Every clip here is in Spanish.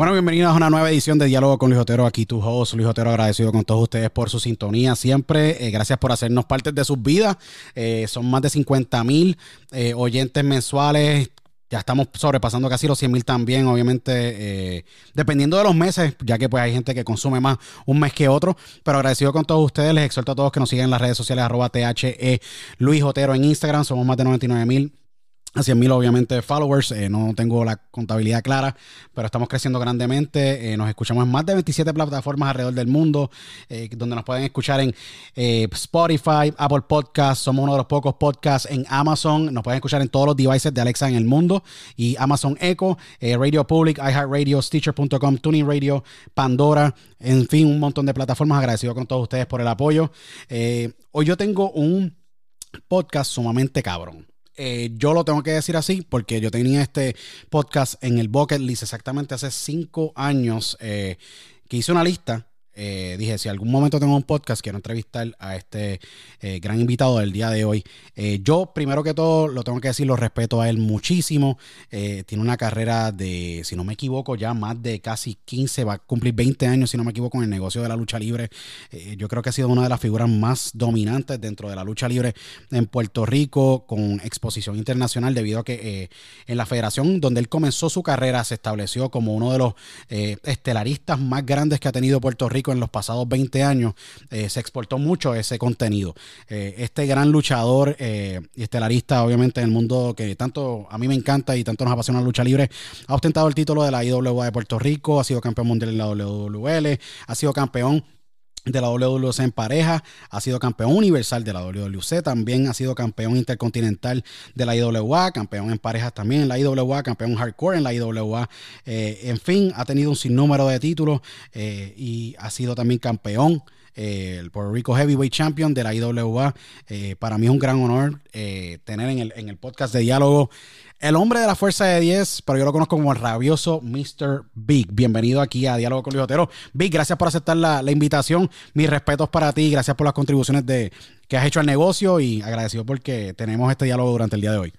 Bueno, bienvenidos a una nueva edición de Diálogo con Luis Otero. Aquí tu host, Luis Otero, agradecido con todos ustedes por su sintonía siempre. Eh, gracias por hacernos parte de sus vidas. Eh, son más de 50 mil eh, oyentes mensuales. Ya estamos sobrepasando casi los 100 mil también, obviamente, dependiendo de los meses, ya que pues hay gente que consume más un mes que otro. Pero agradecido con todos ustedes. Les exhorto a todos que nos sigan en las redes sociales, arroba THE Luis Otero en Instagram. Somos más de 99 mil a 100 mil obviamente followers, eh, no tengo la contabilidad clara, pero estamos creciendo grandemente, eh, nos escuchamos en más de 27 plataformas alrededor del mundo, eh, donde nos pueden escuchar en Spotify, Apple Podcasts, somos uno de los pocos podcasts en Amazon, nos pueden escuchar en todos los devices de Alexa en el mundo, y Amazon Echo, Radio Public, iHeartRadio, Stitcher.com, Tuning Radio, Pandora, en fin, un montón de plataformas, agradecido con todos ustedes por el apoyo. hoy yo tengo un podcast sumamente cabrón. Eh, yo lo tengo que decir así porque yo tenía este podcast en el bucket list exactamente hace cinco años eh, que hice una lista eh, dije, si algún momento tengo un podcast, quiero entrevistar a este eh, gran invitado del día de hoy. Eh, yo, primero que todo, lo tengo que decir, lo respeto a él muchísimo. tiene una carrera de, si no me equivoco, ya más de casi 15, va a cumplir 20 años, si no me equivoco, en el negocio de la lucha libre. yo creo que ha sido una de las figuras más dominantes dentro de la lucha libre en Puerto Rico, con exposición internacional, debido a que en la federación donde él comenzó su carrera se estableció como uno de los estelaristas más grandes que ha tenido Puerto Rico en los pasados 20 años, eh, se exportó mucho ese contenido. Eh, este gran luchador eh, y estelarista, obviamente, en el mundo que tanto a mí me encanta y tanto nos apasiona la lucha libre, ha ostentado el título de la IWA de Puerto Rico, ha sido campeón mundial en la WWL, ha sido campeón de la WWC en pareja, ha sido campeón universal de la WWC, también ha sido campeón intercontinental de la IWA, campeón en parejas también en la IWA, campeón hardcore en la IWA, eh, en fin, ha tenido un sinnúmero de títulos eh, y ha sido también campeón eh, el Puerto Rico Heavyweight Champion de la IWA. para mí es un gran honor tener en el, en el podcast de diálogo el hombre de la fuerza de 10, pero yo lo conozco como el rabioso Mr. Big. Bienvenido aquí a Diálogo con Luis Otero. Big, gracias por aceptar la, invitación. Mis respetos para ti. Gracias por las contribuciones de, que has hecho al negocio y agradecido porque tenemos este diálogo durante el día de hoy.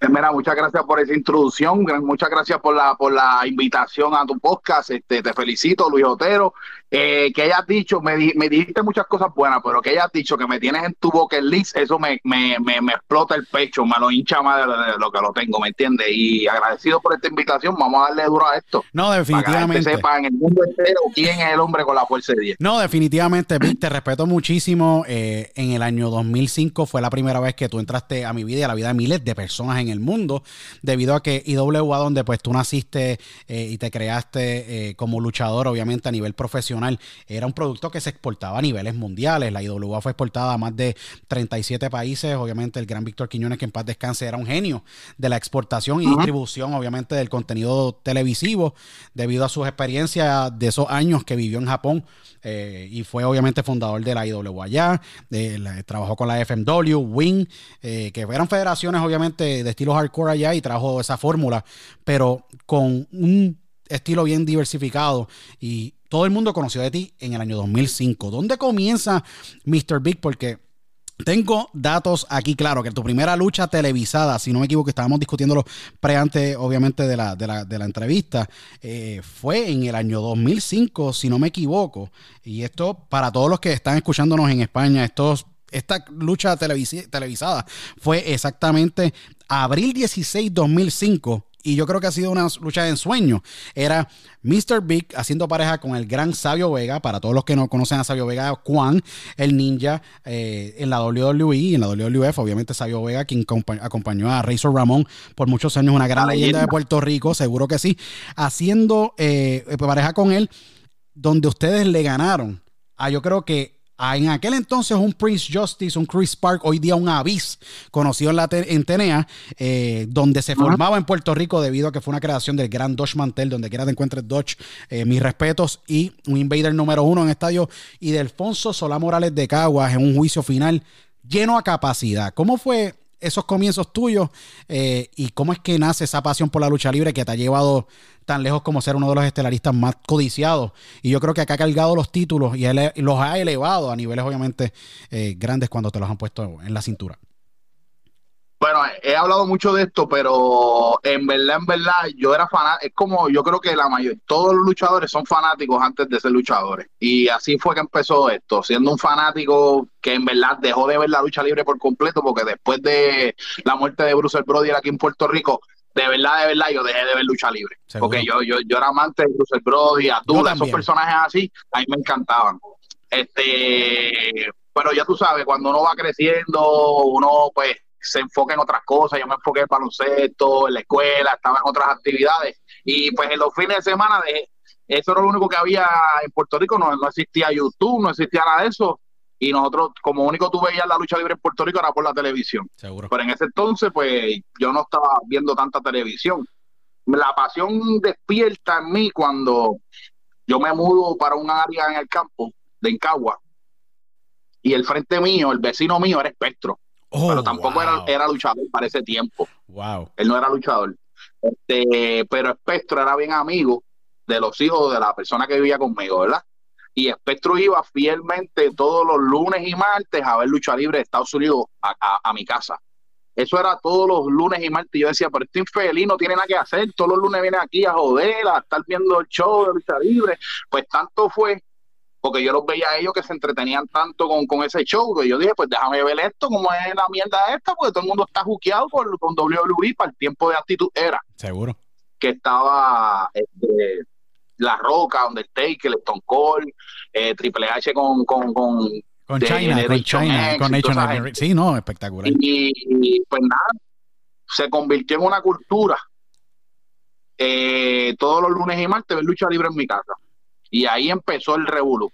Eh, mira, muchas gracias por esa introducción, muchas gracias por la por la invitación a tu podcast. Este, te felicito, Luis Otero. Eh, que hayas dicho, me, me dijiste muchas cosas buenas, pero que hayas dicho que me tienes en tu bucket list, eso me, me, me, explota el pecho, me lo hincha más de lo, que lo tengo, ¿me entiendes? Y agradecido por esta invitación, vamos a darle duro a esto. No, definitivamente. Para que sepa en el mundo entero quién es el hombre con la fuerza de 10. No, definitivamente, te respeto muchísimo. Eh, en el año 2005 fue la primera vez que tú entraste a mi vida y a la vida de miles de personas en el mundo, debido a que IWA, donde pues tú naciste eh, y te creaste como luchador, obviamente a nivel profesional, era un producto que se exportaba a niveles mundiales. La IWA fue exportada a más de 37 países. Obviamente, el gran Víctor Quiñones, que en paz descanse, era un genio de la exportación y distribución, obviamente, del contenido televisivo, debido a sus experiencias de esos años que vivió en Japón. Eh, y fue obviamente fundador de la IWA allá, trabajó con la FMW, Wing, eh, que eran federaciones obviamente de estilo hardcore allá y trajo esa fórmula, pero con un estilo bien diversificado y todo el mundo conoció de ti en el año 2005. ¿Dónde comienza Mr. Big? Porque tengo datos aquí, claro, que tu primera lucha televisada, si no me equivoco, estábamos discutiéndolo pre antes, obviamente, de la, de la, entrevista, eh, fue en el año 2005, si no me equivoco. Y esto, para todos los que están escuchándonos en España, estos esta lucha televisada fue exactamente abril 16, 2005 y yo creo que ha sido una lucha de ensueño. Era Mr. Big haciendo pareja con el gran Sabio Vega. Para todos los que no conocen a Sabio Vega, Juan, el ninja eh, en la WWE y en la WWF. Obviamente, Sabio Vega, quien acompañó a Razor Ramón por muchos años, una gran leyenda de Puerto Rico, seguro que sí. Haciendo eh, pareja con él, donde ustedes le ganaron. a yo creo que en aquel entonces un Prince Justice, un Chris Park, hoy día un Abyss, conocido en, la en Tenea, eh, donde se formaba en Puerto Rico debido a que fue una creación del gran Dodge Mantel, donde quiera te encuentres Dodge, eh, mis respetos, y un Invader número uno en estadio, y de Alfonso Solá Morales de Caguas en un juicio final lleno a capacidad. ¿Cómo fue esos comienzos tuyos eh, y cómo es que nace esa pasión por la lucha libre que te ha llevado tan lejos como ser uno de los estelaristas más codiciados. Y yo creo que acá ha cargado los títulos y, los ha elevado a niveles obviamente eh, grandes cuando te los han puesto en la cintura. Bueno, he hablado mucho de esto, pero en verdad, en verdad, yo era fanático. Es como yo creo que la mayoría, todos los luchadores son fanáticos antes de ser luchadores. Y así fue que empezó esto, siendo un fanático que en verdad dejó de ver la lucha libre por completo, porque después de la muerte de Bruce Brody aquí en Puerto Rico, de verdad, de verdad, yo dejé de ver lucha libre. Porque yo, yo, yo era amante de Bruce Brody, Abdullah, esos personajes así, a mí me encantaban. Este, pero ya tú sabes, cuando uno va creciendo, uno pues se enfoca en otras cosas. Yo me enfoqué en el baloncesto, en la escuela, estaba en otras actividades. Y pues en los fines de semana, de, eso era lo único que había en Puerto Rico. No, no existía YouTube, no existía nada de eso. Y nosotros, como único tú veías la lucha libre en Puerto Rico, era por la televisión. Seguro. Pero en ese entonces, pues yo no estaba viendo tanta televisión. La pasión despierta en mí cuando yo me mudo para un área en el campo de Encagua. Y el frente mío, el vecino mío, era espectro pero oh, tampoco era, era, luchador para ese tiempo. Wow. Él no era luchador. Este, pero Espectro era bien amigo de los hijos de la persona que vivía conmigo, ¿verdad? Y Espectro iba fielmente todos los lunes y martes a ver lucha libre de Estados Unidos a, a- a mi casa. Eso era todos los lunes y martes. Yo decía, pero este infeliz no tiene nada que hacer. Todos los lunes viene aquí a joder, a estar viendo el show de lucha libre. Pues tanto fue, porque yo los veía a ellos que se entretenían tanto con, con ese show, que yo dije, pues déjame ver esto, cómo es la mierda esta, porque todo el mundo está juqueado por, con WWE para el tiempo de actitud era Seguro. que estaba este, La Roca, Undertaker, Stone Cold, eh, Triple H con, con, con Con China, con China, X con Nation. Sí, no, espectacular. y, y, pues nada, se convirtió en una cultura. Eh, todos los lunes y martes ver lucha libre en mi casa. Y ahí empezó el revolú.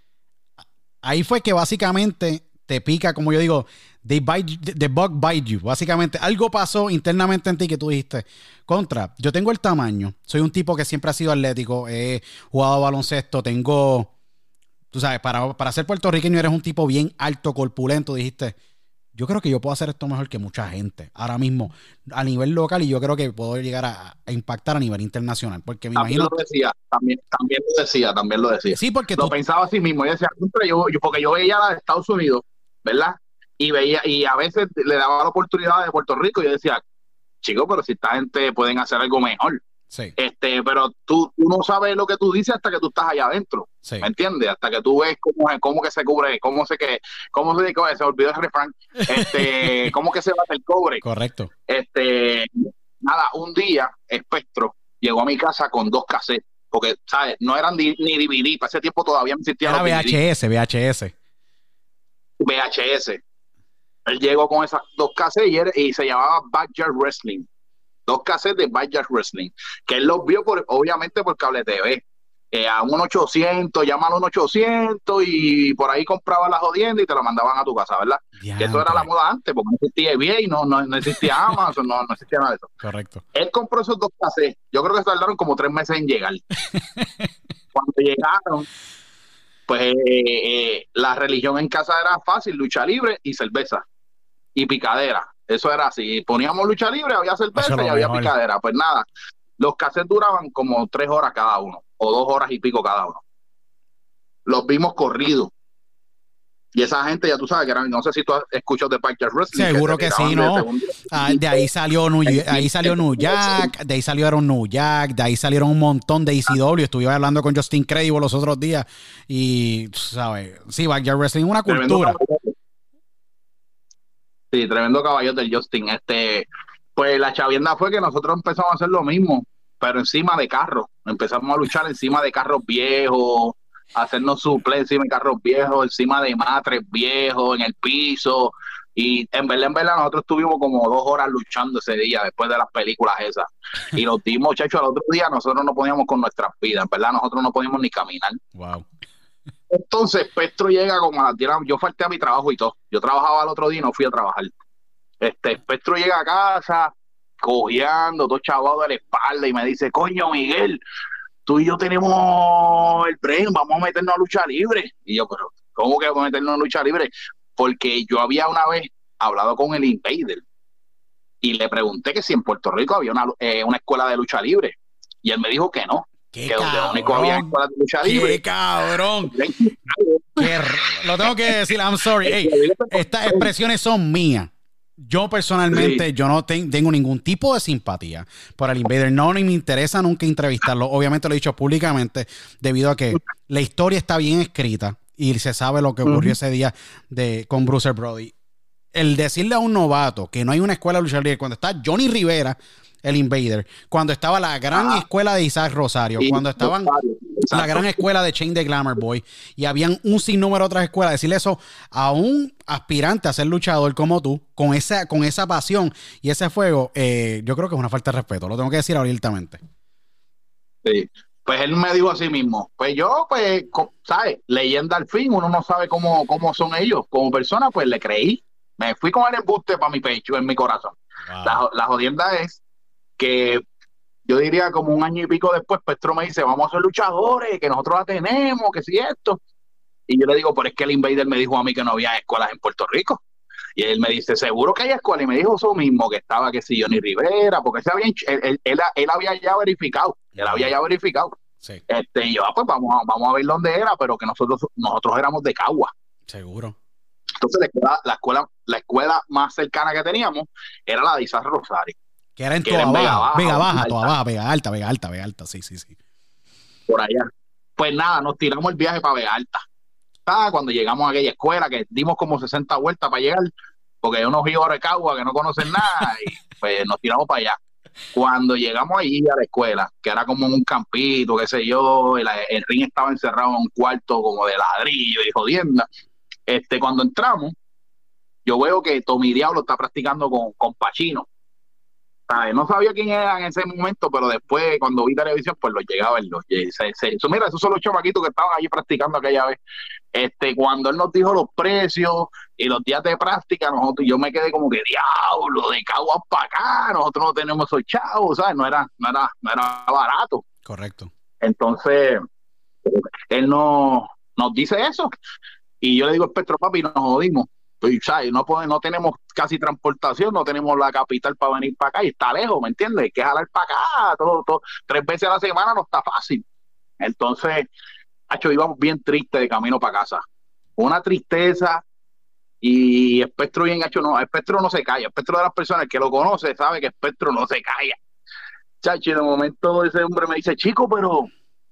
Ahí fue que básicamente te pica, como yo digo, bite, the bug bite you. Básicamente, algo pasó internamente en ti que tú dijiste, contra, yo tengo el tamaño, soy un tipo que siempre ha sido atlético, he jugado baloncesto, tengo, tú sabes, para, para ser puertorriqueño eres un tipo bien alto, corpulento, dijiste, yo creo que yo puedo hacer esto mejor que mucha gente ahora mismo a nivel local y yo creo que puedo llegar a, a impactar a nivel internacional, porque me También imagino... lo decía, también, también lo decía, también lo decía. Sí, porque lo tú... pensaba así mismo. Yo decía, "Contra, yo, yo- porque yo veía la de Estados Unidos, ¿verdad? Y veía, y a veces le daba la oportunidad de Puerto Rico y yo decía, chico, pero si esta gente pueden hacer algo mejor. Sí, Este, pero tú, tú no sabes lo que tú dices hasta que tú estás allá adentro. sí. ¿Me entiendes? Hasta que tú ves cómo, cómo que se cubre, cómo se que, cómo se, cómo se olvidó el refrán, este, cómo que se bate el cobre. Correcto. Este, nada, un día Espectro llegó a mi casa con dos cassettes, porque, ¿sabes? No eran ni DVD, para ese tiempo todavía no existían Era VHS, VHS. VHS. Él llegó con esas dos cassettes y, era- y se llamaba Backyard Wrestling. Dos cassettes de Backyard Wrestling, que él los vio por, obviamente por cable TV. Eh, a un 800, llámalo un 800 y por ahí compraba la jodienda y te la mandaban a tu casa, ¿verdad? Que eso era la moda antes, porque no existía no, no, no existía Amazon, no, no existía nada de eso. Correcto. Él compró esos dos cassettes. Yo creo que tardaron como tres meses en llegar. Cuando llegaron, pues eh, eh, la religión en casa era fácil, lucha libre y cerveza y picadera. Eso era así. Poníamos lucha libre, había cerveza y había mejor. picadera. Pues nada, los cassettes duraban como tres horas cada uno o dos horas y pico cada uno. Los vimos corridos. Y esa gente, ya tú sabes que eran, no sé si tú has escuchado de Backyard Wrestling. Seguro se que tiraban sí, de ¿no? segundo- Ah, de ahí salió New, ahí salió New Jack, de ahí salieron New Jack, de ahí salieron un montón de ECW. Estuve hablando con Justin Credible los otros días y, ¿sabes? Sí, Backyard Wrestling es una cultura. Sí, tremendo caballo del Justin. Este, pues la chavienda fue que nosotros empezamos a hacer lo mismo, pero encima de carros. Empezamos a luchar encima de carros viejos, hacernos suples encima de carros viejos, encima de matres viejos, en el piso. Y en verdad, en verdad, nosotros estuvimos como dos horas luchando ese día después de las películas esas. Y los dimos, muchachos, al otro día nosotros no podíamos con nuestras vidas, en verdad, nosotros no podíamos ni caminar. Wow. Entonces, Petro llega como a las 10 de la- Yo falté a mi trabajo y todo. Yo trabajaba el otro día y no fui a trabajar. Este, Petro llega a casa, cojeando, todo chavado de la espalda, y me dice: Coño, Miguel, tú y yo tenemos el tren, vamos a meternos a lucha libre. Y yo, pero, ¿cómo que vamos a meternos a lucha libre? Porque yo había una vez hablado con el Invader y le pregunté que si en Puerto Rico había una, eh, una escuela de lucha libre. Y él me dijo que no, Qué que donde único había cabrón. escuelas de lucha libre. Qué cabrón. Qué lo tengo que decir, I'm sorry. Ey, estas expresiones son mías. Yo personalmente, Sí. yo no ten- tengo ningún tipo de simpatía por el Invader. No, ni me interesa nunca entrevistarlo. Obviamente lo he dicho públicamente debido a que la historia está bien escrita y se sabe lo que ocurrió ese día de, con Bruce Brody. El decirle a un novato que no hay una escuela de lucha libre cuando está Johnny Rivera, el Invader, cuando estaba la gran Ajá. escuela de Isaac Rosario, cuando estaban la gran escuela de Chain de Glamour Boy y habían un sinnúmero de otras escuelas. Decirle eso a un aspirante a ser luchador como tú, con esa, con esa pasión y ese fuego, eh, yo creo que es una falta de respeto. Lo tengo que decir abiertamente. Sí. Pues él me dijo así mismo, pues yo, pues, ¿sabes? Leyenda al fin, uno no sabe cómo, cómo son ellos. Como persona, pues le creí. Me fui con el embuste para mi pecho, en mi corazón. La jodienda es que yo diría como un año y pico después, Petro me dice, vamos a ser luchadores, que nosotros la tenemos, que si esto. Y yo le digo, pero es que el Invader me dijo a mí que no había escuelas en Puerto Rico. Y él me dice, seguro que hay escuelas. Y me dijo eso mismo, que estaba, que si Johnny Rivera, porque él, había, hecho- él, él- él- él había ya verificado, él había ya verificado. Sí, Este, y yo, ah, pues vamos a, vamos a ver dónde era, pero que nosotros, nosotros éramos de Cagua. seguro. Entonces la escuela, la escuela, la escuela más cercana que teníamos era la de Isaac Rosario, Que era en era en Vega Baja, Baja, Vega Baja. Toa Baja, Vega Alta, Vega Alta, Vega Alta, sí, sí, sí. por allá. Pues nada, nos tiramos el viaje para Vega Alta. Ah, cuando llegamos a aquella escuela, que dimos como 60 vueltas para llegar, porque hay unos ríos de Cagua que no conocen nada, y pues nos tiramos para allá. Cuando llegamos allí a la escuela, que era como en un campito, qué sé yo, el ring estaba encerrado en un cuarto como de ladrillo y jodienda. Este, cuando entramos, yo veo que Tommy Diablo está practicando con, con Pachino. ¿Sabes? No sabía quién era en ese momento, pero después, cuando vi televisión, pues los llegaba a verlos. Eso, mira, esos son los chamaquitos que estaban allí practicando aquella vez. Este, cuando él nos dijo los precios y los días de práctica, nosotros, yo me quedé como que diablo, de Caguas para acá, nosotros no tenemos esos chavos, ¿sabes? No era, no era, no era barato. Correcto. Entonces, él no, nos dice eso. Y yo le digo, Espectro, papi, nos jodimos. No, podemos- no tenemos casi transportación, no tenemos la capital para venir para acá y está lejos, ¿me entiendes? Hay que jalar para acá, todo, tres veces a la semana no está fácil. Entonces, hecho, íbamos bien tristes de camino para casa. Una tristeza y Espectro bien hecho, no, Espectro no se calla. Espectro de las personas que lo conoce sabe que Espectro no se calla. Chacho, y de momento ese hombre me dice, chico, pero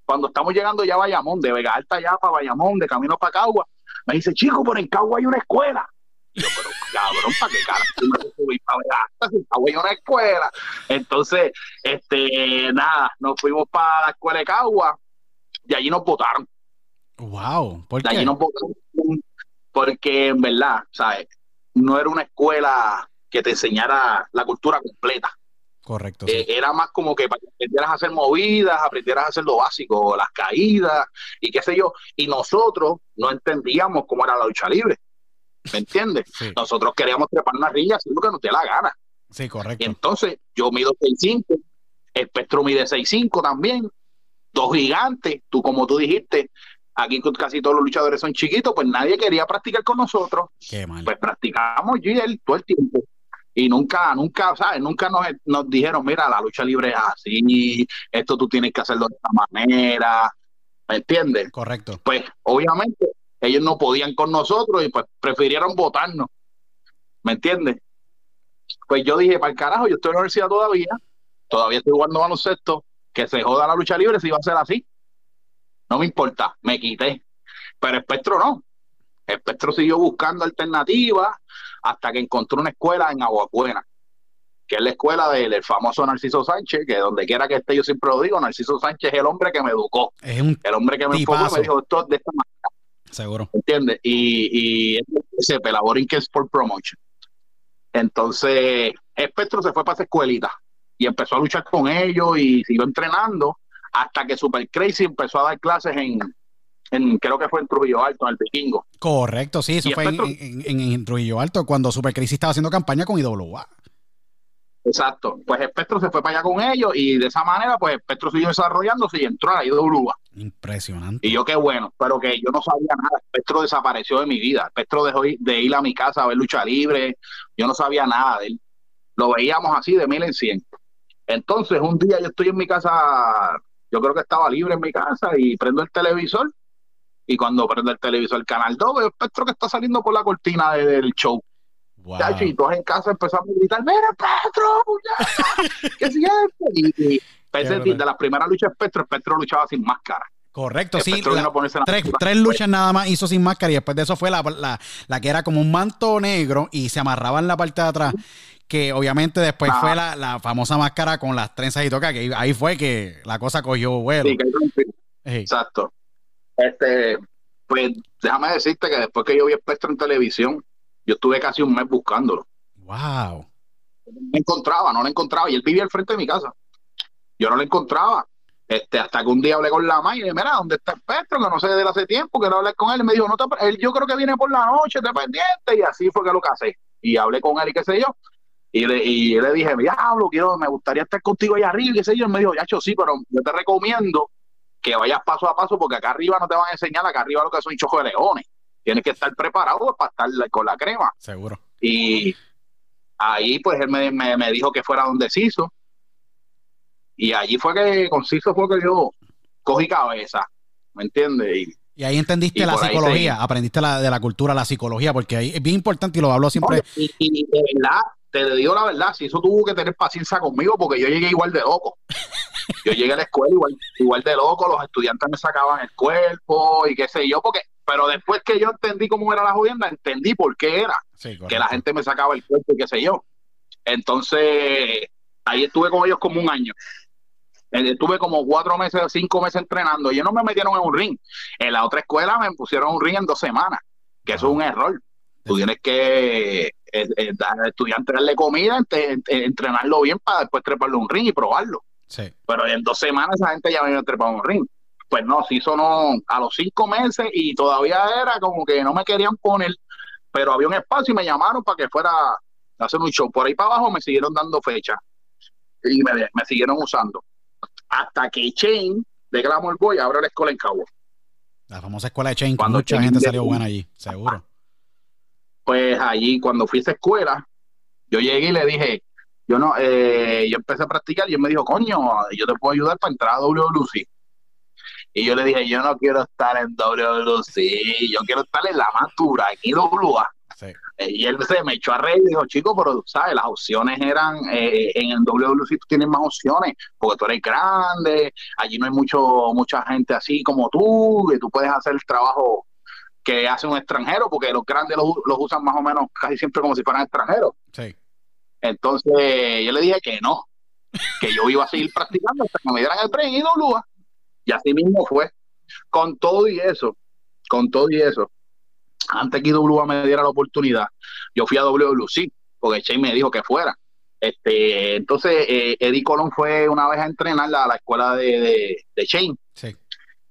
cuando estamos llegando ya a Bayamón, de Vega Alta ya para Bayamón, de camino para Cagua, me dice, chico, pero en Cagua hay una escuela. Y yo, pero cabrón, ¿para qué cara? Para Vega Alta, si Cagua hay una escuela. Entonces, este, nada, nos fuimos para la escuela de Cagua y allí nos votaron. Wow. ¿Por De allí nos votaron porque en verdad, ¿sabes? No era una escuela que te enseñara la cultura completa. Correcto. Eh, sí. era más como que para que aprendieras a hacer movidas, aprendieras a hacer lo básico, las caídas y qué sé yo. Y nosotros no entendíamos cómo era la lucha libre. ¿Me entiendes? Sí, Nosotros queríamos trepar una rilla hacer lo que nos dé la gana. sí, Y correcto. entonces yo mido 6'5, Espectro mide 6'5 también, dos gigantes, tú como tú dijiste, aquí casi todos los luchadores son chiquitos, pues nadie quería practicar con nosotros Qué mal. pues practicábamos yo y él todo el tiempo. Y nunca, nunca, ¿sabes? Nunca nos, nos dijeron, mira, la lucha libre es así, esto tú tienes que hacerlo de esta manera, ¿me entiendes? Correcto. Pues obviamente ellos no podían con nosotros y pues prefirieron votarnos, ¿me entiendes? Pues yo dije, para el carajo, yo estoy en la universidad todavía, todavía estoy jugando baloncesto, que se joda la lucha libre si va a ser así. No me importa, me quité. Pero Espectro no. Espectro siguió buscando alternativas hasta que encontró una escuela en Aguacuena, que es la escuela del, del famoso Narciso Sánchez, que donde quiera que esté, yo siempre lo digo, Narciso Sánchez es el hombre que me educó, Es un el hombre que me enfocó y me dijo esto de esta manera, seguro. ¿entiendes? Y, y ese Pelaborin que es por promotion. Entonces, Espectro se fue para esa escuelita y empezó a luchar con ellos y siguió entrenando hasta que Super Crazy empezó a dar clases en, en creo que fue en Trujillo Alto, en el Vikingo. Correcto, sí, eso Y fue en, Espectro- en, en- en Trujillo Alto cuando Super Crisis estaba haciendo campaña con IWA. Exacto. Pues Espectro se fue para allá con ellos y de esa manera, pues Espectro siguió desarrollándose y entró a la IWA. Impresionante. Y yo qué bueno, pero que yo no sabía nada. Espectro desapareció de mi vida. Espectro dejó de ir a mi casa a ver lucha libre. Yo no sabía nada de él. Lo veíamos así de mil en cien. Entonces, un día yo estoy en mi casa, yo creo que estaba libre en mi casa y prendo el televisor. Y cuando prendo el televisor, el canal 2, veo Espectro que está saliendo por la cortina de- del show. Wow. Chacho, y todos en casa empezamos a gritar, mira, Petro, muchacha, ¿qué? Y, y Qué de las primeras luchas de Petro, Petro luchaba sin máscara. Correcto, sí. La- la tres, luchas nada más hizo sin máscara y después de eso fue la, la, la que era como un manto negro y se amarraba en la parte de atrás. Que obviamente después Ah. fue la, la famosa máscara con las trenzas y toca, que ahí fue que la cosa cogió vuelo. Sí, que Exacto. Este, pues déjame decirte que después que yo vi Espectro en televisión, yo estuve casi un mes buscándolo. Wow. No lo encontraba, no lo encontraba. Y él vivía al frente de mi casa. Yo no lo encontraba. Este, hasta que un día hablé con la madre y le dije, mira, ¿dónde está Espectro? Que no sé de él hace tiempo, quiero hablar con él. Y me dijo, no te, él, yo creo que viene por la noche, te pendiente. Y así fue que lo casé. Y hablé con él y qué sé yo. Y le, y le dije, diablo, quiero, me gustaría estar contigo allá arriba, y qué sé yo. Él me dijo, yacho, sí, pero yo te recomiendo que vayas paso a paso, porque acá arriba no te van a enseñar, acá arriba lo que son chojos de leones. Tienes que estar preparado para estar con la crema. Seguro. Y ahí, pues, él me, me, me dijo que fuera donde Ciso. Y allí fue que, con Ciso fue que yo cogí cabeza, ¿me entiendes? Y, Y ahí entendiste Y la psicología, aprendiste la, de la cultura, la psicología, porque ahí es bien importante y lo hablo siempre. y, y de verdad, te digo la verdad, si eso tuvo que tener paciencia conmigo porque yo llegué igual de loco. Yo llegué a la escuela igual, igual de loco, los estudiantes me sacaban el cuerpo y qué sé yo, porque, pero después que yo entendí cómo era la jodienda, entendí por qué era. Sí, que la gente me sacaba el cuerpo y qué sé yo. Entonces, ahí estuve con ellos como un año. Eh, Estuve como cuatro meses, cinco meses entrenando. Ellos no me metieron en un ring. En la otra escuela me pusieron un ring en dos semanas, que eso es un error. Tú tienes que eh, eh, dar al estudiante darle comida, ent- ent- entrenarlo bien para después treparlo un ring y probarlo. Sí. Pero en dos semanas esa gente ya me había trepado un ring. Pues no, sí sonó a los cinco meses y todavía era como que no me querían poner, pero había un espacio y me llamaron para que fuera a hacer un show. Por ahí para abajo me siguieron dando fecha y me, me siguieron usando. Hasta que Chain de Glamour Boy abrió la escuela en Cabo. La famosa escuela de Chain, Cuando mucha Chain gente de- salió buena allí, seguro. Pues allí, cuando fui a esa escuela, yo llegué y le dije, yo no, eh, yo empecé a practicar y él me dijo, coño, yo te puedo ayudar para entrar a WWC. Y yo le dije, yo no quiero estar en WWC, yo quiero estar en la más dura, en IWA. Sí. Eh, Y él se me echó a reír y dijo, chico, pero sabes, las opciones eran, eh, en el WWC tú tienes más opciones, porque tú eres grande, allí no hay mucho, mucha gente así como tú, que tú puedes hacer el trabajo que hace un extranjero, porque los grandes los, los usan más o menos casi siempre como si fueran extranjeros. Sí. Entonces yo le dije que no, que yo iba a seguir practicando hasta que me dieran el tren y IWA. Y así mismo fue. Con todo y eso, con todo y eso, antes que IWA me diera la oportunidad, yo fui a WWC, porque Shane me dijo que fuera. Este, entonces, eh, Eddie Colón fue una vez a entrenar a la escuela de, de, de Shane Sí.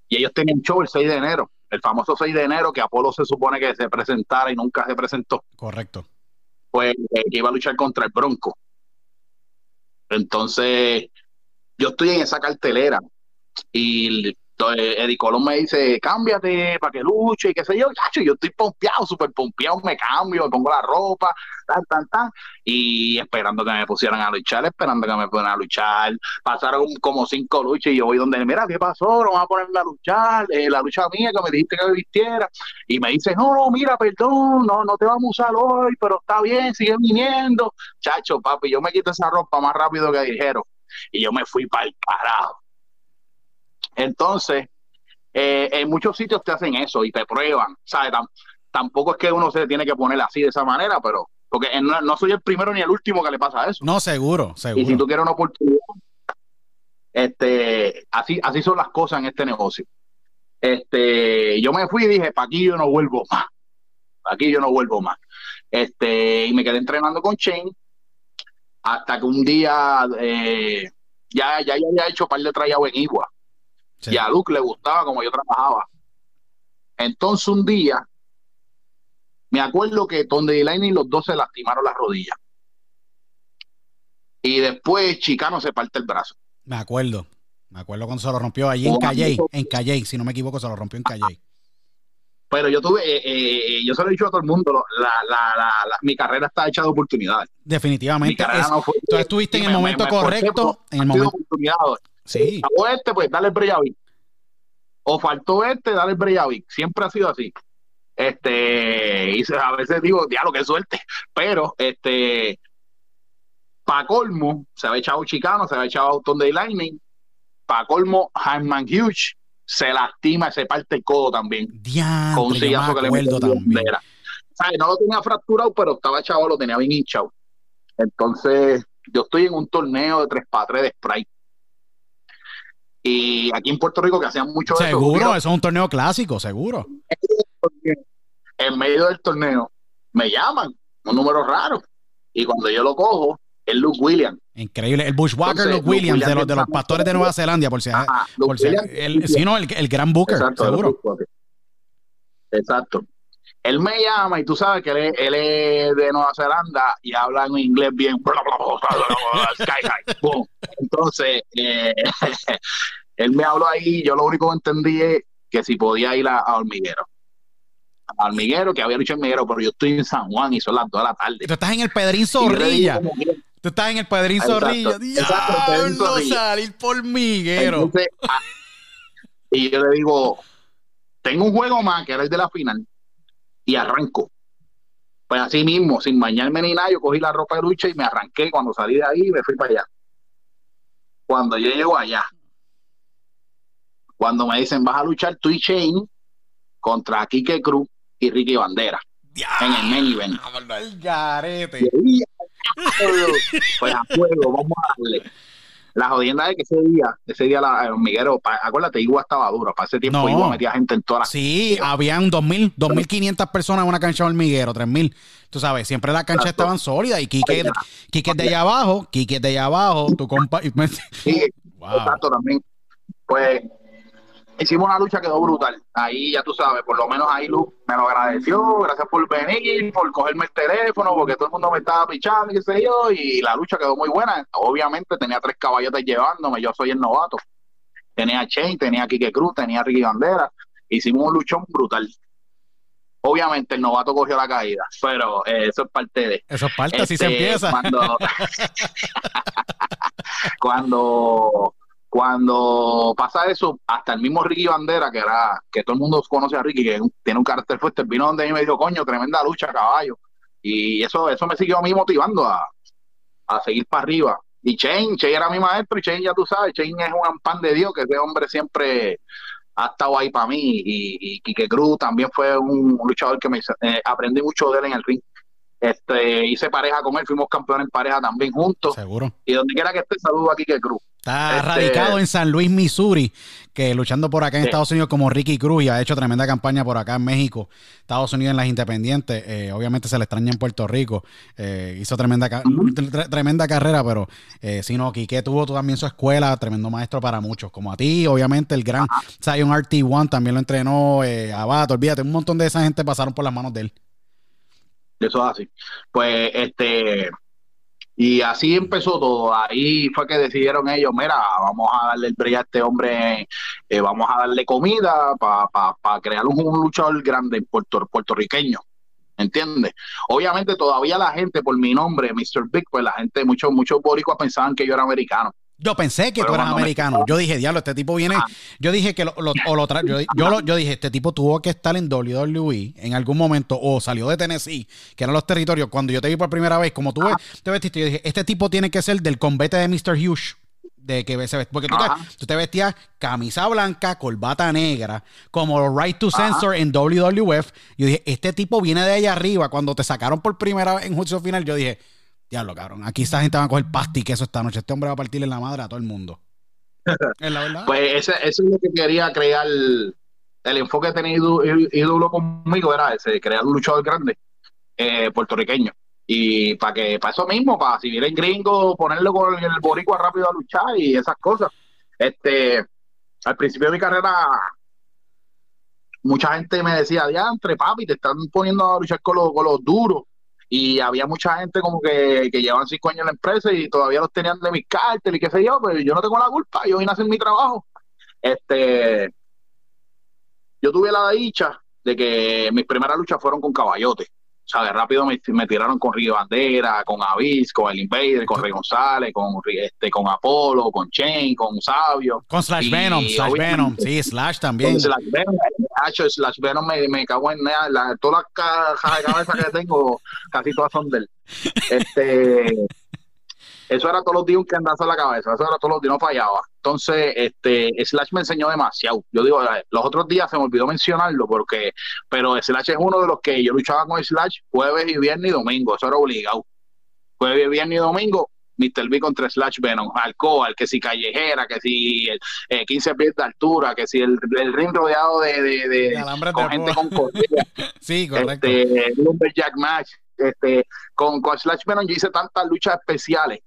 y ellos tenían show el 6 de enero, el famoso 6 de enero que Apolo se supone que se presentara y nunca se presentó, Correcto. pues eh, que iba a luchar contra el Bronco. Entonces, yo estoy en esa cartelera y entonces, Eddie Colón me dice, cámbiate para que luche y qué sé yo, Yacho, yo estoy pompeado, súper pompeado, me cambio, me pongo la ropa, tan, tan, tan, y esperando que me pusieran a luchar, esperando que me pusieran a luchar, pasaron como cinco luchas y yo voy donde, mira, ¿qué pasó? No vas a ponerme a luchar, eh, la lucha mía que me dijiste que me vistiera, y me dice, no, no, mira, perdón, no, no te vamos a usar hoy, pero está bien, sigue viniendo, chacho, papi, yo me quito esa ropa más rápido que dijeron, y yo me fui para el carajo. Entonces, eh, en muchos sitios te hacen eso y te prueban, ¿sabes? Tam- tampoco es que uno se tiene que poner así de esa manera, pero porque no, no soy el primero ni el último que le pasa eso. No, seguro, Y si seguro. tú quieres una oportunidad, este, así, así son las cosas en este negocio. Este, yo me fui y dije, para aquí yo no vuelvo más. Pa' aquí yo no vuelvo más. Este, y me quedé entrenando con Shane hasta que un día eh, ya, ya, ya había hecho par de tryout en Igua. Sí. Y a Luke le gustaba como yo trabajaba. Entonces un día, me acuerdo que Tonde y Lightning los dos se lastimaron las rodillas. Y después Chicano se parte el brazo. Me acuerdo. Me acuerdo cuando se lo rompió allí en. Calley. En Calley, si no me equivoco, se lo rompió en Calley. Pero yo tuve, eh, eh, yo se lo he dicho a todo el mundo, la, la, la, mi carrera está hecha de oportunidades. Definitivamente. carrera es- no fue- tú estuviste en y el me- momento me- me esforcé correcto, en el momento. Sí, O este, pues dale el Breyavic. O faltó este, dale el Breyavic. Siempre ha sido así. Este, y a veces digo, diablo, qué suerte. Pero, este, para colmo, se había echado Chicano, se había echado Tonde Lightning. Para colmo, Hanman Hughes se lastima, se parte el codo también. Con un sillazo que le metió también. No lo tenía fracturado, pero estaba echado, lo tenía bien hinchado. Entonces, yo estoy en un torneo de 3x3 de Sprite. Y aquí en Puerto Rico que hacían mucho eso, Seguro, eso es un torneo clásico, seguro. en medio del torneo me llaman, un número raro. Y cuando yo lo cojo, es Luke Williams. Increíble. El Bushwhacker Entonces, Luke Williams, de los, de los pastores de Nueva Zelanda, por si Ajá, por si- el, sí, no, el, el gran Booker, Exacto, seguro. Exacto. Él me llama y tú sabes que él es, él es de Nueva Zelanda y habla en inglés bien. Entonces, eh, él me habló ahí. Yo lo único que entendí es que si podía ir a, a Hormiguero. A Hormiguero, que había dicho Hormiguero, pero yo estoy en San Juan y son las 2 de la tarde. Tú estás en el Pedrín Y Zorrilla. Tú estás en el Pedrín Zorrilla. Diablo, salir por miguero. Entonces, a- Y yo le digo, tengo un juego más, que era el de la final, y arranco. Pues así mismo, sin bañarme ni nada, yo cogí la ropa de lucha y me arranqué. Cuando salí de ahí, me fui para allá. Cuando yo llego allá, cuando me dicen, vas a luchar tú y Shane contra Kike Cruz y Ricky Bandera en el main event. El garete. Y Pues a fuego, vamos a darle. La jodienda es que ese día, ese día la el hormiguero, pa- acuérdate, Igua estaba duro. Para ese tiempo No. Igua metía gente en todas las Sí, habían 2.000, 2.500 personas en una cancha de hormiguero, 3.000. Tú sabes, siempre las canchas Exacto. estaban sólidas y Quique, Quique es de allá abajo, Quique es de allá abajo, tu compa... y me- Sí, Wow. exacto también. Pues hicimos una lucha, quedó brutal. Ahí ya tú sabes, por lo menos ahí Lu me lo agradeció, gracias por venir, por cogerme el teléfono, porque todo el mundo me estaba pichando y qué sé yo, y la lucha quedó muy buena. Obviamente tenía tres caballotes llevándome, yo soy el novato. Tenía a Shane, tenía a Quique Cruz, tenía a Ricky Bandera. Hicimos un luchón brutal. Obviamente el novato cogió la caída, pero eh, eso es parte de... Eso es parte, así se Este, empieza. Cuando, cuando, cuando pasa eso, hasta el mismo Ricky Bandera, que era, que todo el mundo conoce a Ricky, que tiene un carácter fuerte, vino donde mí me dijo, coño, tremenda lucha, caballo. Y eso, eso me siguió a mí motivando a, a seguir para arriba. Y Shane, Shane era mi maestro, y Shane ya tú sabes, Shane es un pan de Dios, que ese hombre siempre ha estado ahí para mí. Y, y Quique Cruz también fue un luchador que me eh, aprendí mucho de él en el ring. Este, hice pareja con él, fuimos campeones en pareja también juntos. Seguro. Y donde quiera que esté, saludo a Quique Cruz. Está Este- radicado en San Luis, Missouri, que luchando por acá en Sí. Estados Unidos como Ricky Cruz y ha hecho tremenda campaña por acá en México, Estados Unidos en las independientes. Eh, obviamente se le extraña en Puerto Rico. Eh, hizo tremenda, tre- tremenda carrera, pero eh, si no, Quique tuvo también su escuela, tremendo maestro para muchos, como a ti, obviamente el gran Zion RT1 también lo entrenó, eh, Abato, olvídate, un montón de esa gente pasaron por las manos de él. Eso es así. Pues, este, y así empezó todo. Ahí fue que decidieron ellos, mira, vamos a darle el brillo a este hombre, eh, vamos a darle comida para crear un, luchador grande Puerto, puertorriqueño. ¿Entiendes? Obviamente todavía la gente, por mi nombre, Mr. Big, pues la gente, muchos muchos boricuas pensaban que yo era americano. Yo pensé que Pero tú eras me- americano. Yo dije, diablo, este tipo viene. Ah. Yo dije que lo, lo- o lo tra- yo, yo, lo- yo dije, este tipo tuvo que estar en WWE en algún momento o salió de Tennessee, que eran los territorios. Cuando yo te vi por primera vez, como tú ves- te vestiste, yo dije, este tipo tiene que ser del combate de Mr. Hughes. De que se vest- porque tú te, tú te vestías camisa blanca, corbata negra, como Right to Censor en WWF. Yo dije, este tipo viene de allá arriba. Cuando te sacaron por primera vez en juicio final, yo dije, diablo, cabrón, aquí esta gente va a coger pasti y queso esta noche. Este hombre va a partirle la madre a todo el mundo. Es la verdad. Pues ese, eso es lo que quería crear. El enfoque que tenía ídolo, conmigo era ese, crear un luchador grande eh, puertorriqueño. Y para que, para eso mismo, para si viene el gringo, ponerlo con el boricua rápido a luchar y esas cosas. Este, al principio de mi carrera, mucha gente me decía, diantre, papi, te están poniendo a luchar con los, con los duros. Y había mucha gente como que, que llevan cinco años en la empresa y todavía los tenían de mis cárteles y qué sé yo, pero yo no tengo la culpa, yo vine a hacer mi trabajo. Este, yo tuve la dicha de que mis primeras luchas fueron con caballotes. O sea, de rápido me, me tiraron con Río Bandera, con Avis, con el Invader, con Rey González, con, este, con Apolo, con Chain, con Sabio. Con Slash Y Venom, Slash Venom, sí, Slash también. Con Slash Venom, hacho, Slash Venom me, me cago en nada, la- todas las cajas de cabeza que tengo, casi todas son de él. Este, eso era todos los días un candazo en la cabeza, eso era todos los días, no fallaba. Entonces, este, Slash me enseñó demasiado. Yo digo, eh, los otros días se me olvidó mencionarlo, porque, pero Slash es uno de los que yo luchaba con Slash jueves y viernes y domingo, eso era obligado. Jueves, viernes y domingo, Mr. B contra Slash Venom, Alcohol, que si callejera, que si eh, 15 pies de altura, que si el, el ring rodeado de, de, de- De alambres con gente con correa, Sí, correcto. este, Lumberjack Match, este, con, con Slash Venom yo hice tantas luchas especiales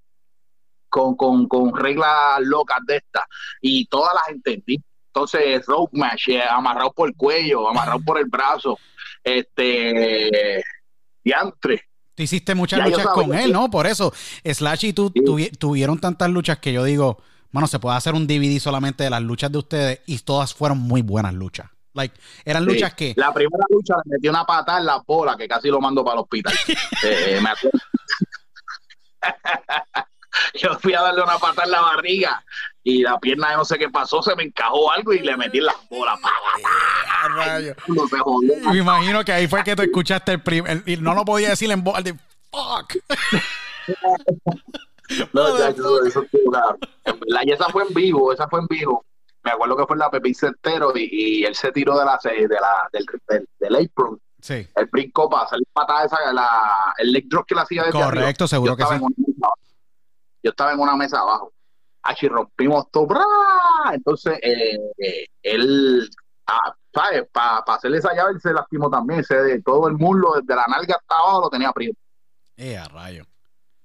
con, con, con reglas locas de estas y todas las entendí. Entonces, Rope Match, eh, amarrado por el cuello, amarrado por el brazo, este, diantre. Tú hiciste muchas Ya luchas con él, que- ¿no? Por eso, Slash y tú Sí. tuvi- tuvieron tantas luchas que yo digo, bueno, se puede hacer un DVD solamente de las luchas de ustedes y todas fueron muy buenas luchas. Like, eran Sí. luchas que, La primera lucha le metí una patada en la bola que casi lo mando para el hospital. Eh, eh, me acuerdo. yo fui a darle una pata en la barriga y la pierna de no sé qué pasó, se me encajó algo y le metí en la bola. No se jodió. Me imagino que ahí fue que tú escuchaste el primer. Y no lo podía decir en voz de fuck. no, ya, eso, eso La, y esa fue en vivo, esa fue en vivo. Me acuerdo que fue en la Pepín Centero y, y, él se tiró de la, de la, del, del, del apron. Sí. El brinco para hacer patada esa, la, el leg drop que le hacía de Correcto, seguro que sí. Yo estaba en una mesa abajo y rompimos todo. Entonces, eh, eh, él, ah, ¿sabes? Para hacerle esa llave, él se lastimó también. Se, de todo el muslo, desde la nalga hasta abajo, lo tenía prieto. Eh, a rayo.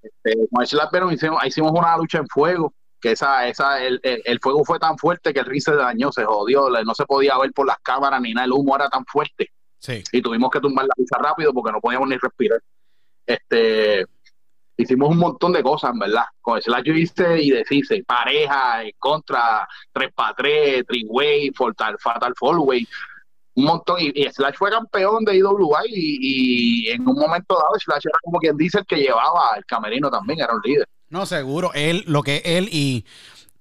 Este, con ese hicimos, hicimos una lucha en fuego. Que esa, esa, el, el, fuego fue tan fuerte que el ring se dañó, se jodió, no se podía ver por las cámaras ni nada, el humo era tan fuerte. Sí. Y tuvimos que tumbar la lucha rápido porque no podíamos ni respirar. Este, hicimos un montón de cosas, ¿verdad? Con Slash yo hice y deshice, pareja, en contra, 3 para 3, way Fatal, Fatal Fallway, un montón. Y, Slash fue campeón de IWA y, y en un momento dado Slash era como quien dice el que llevaba el camerino también, era un líder. No, seguro. Él, lo que él y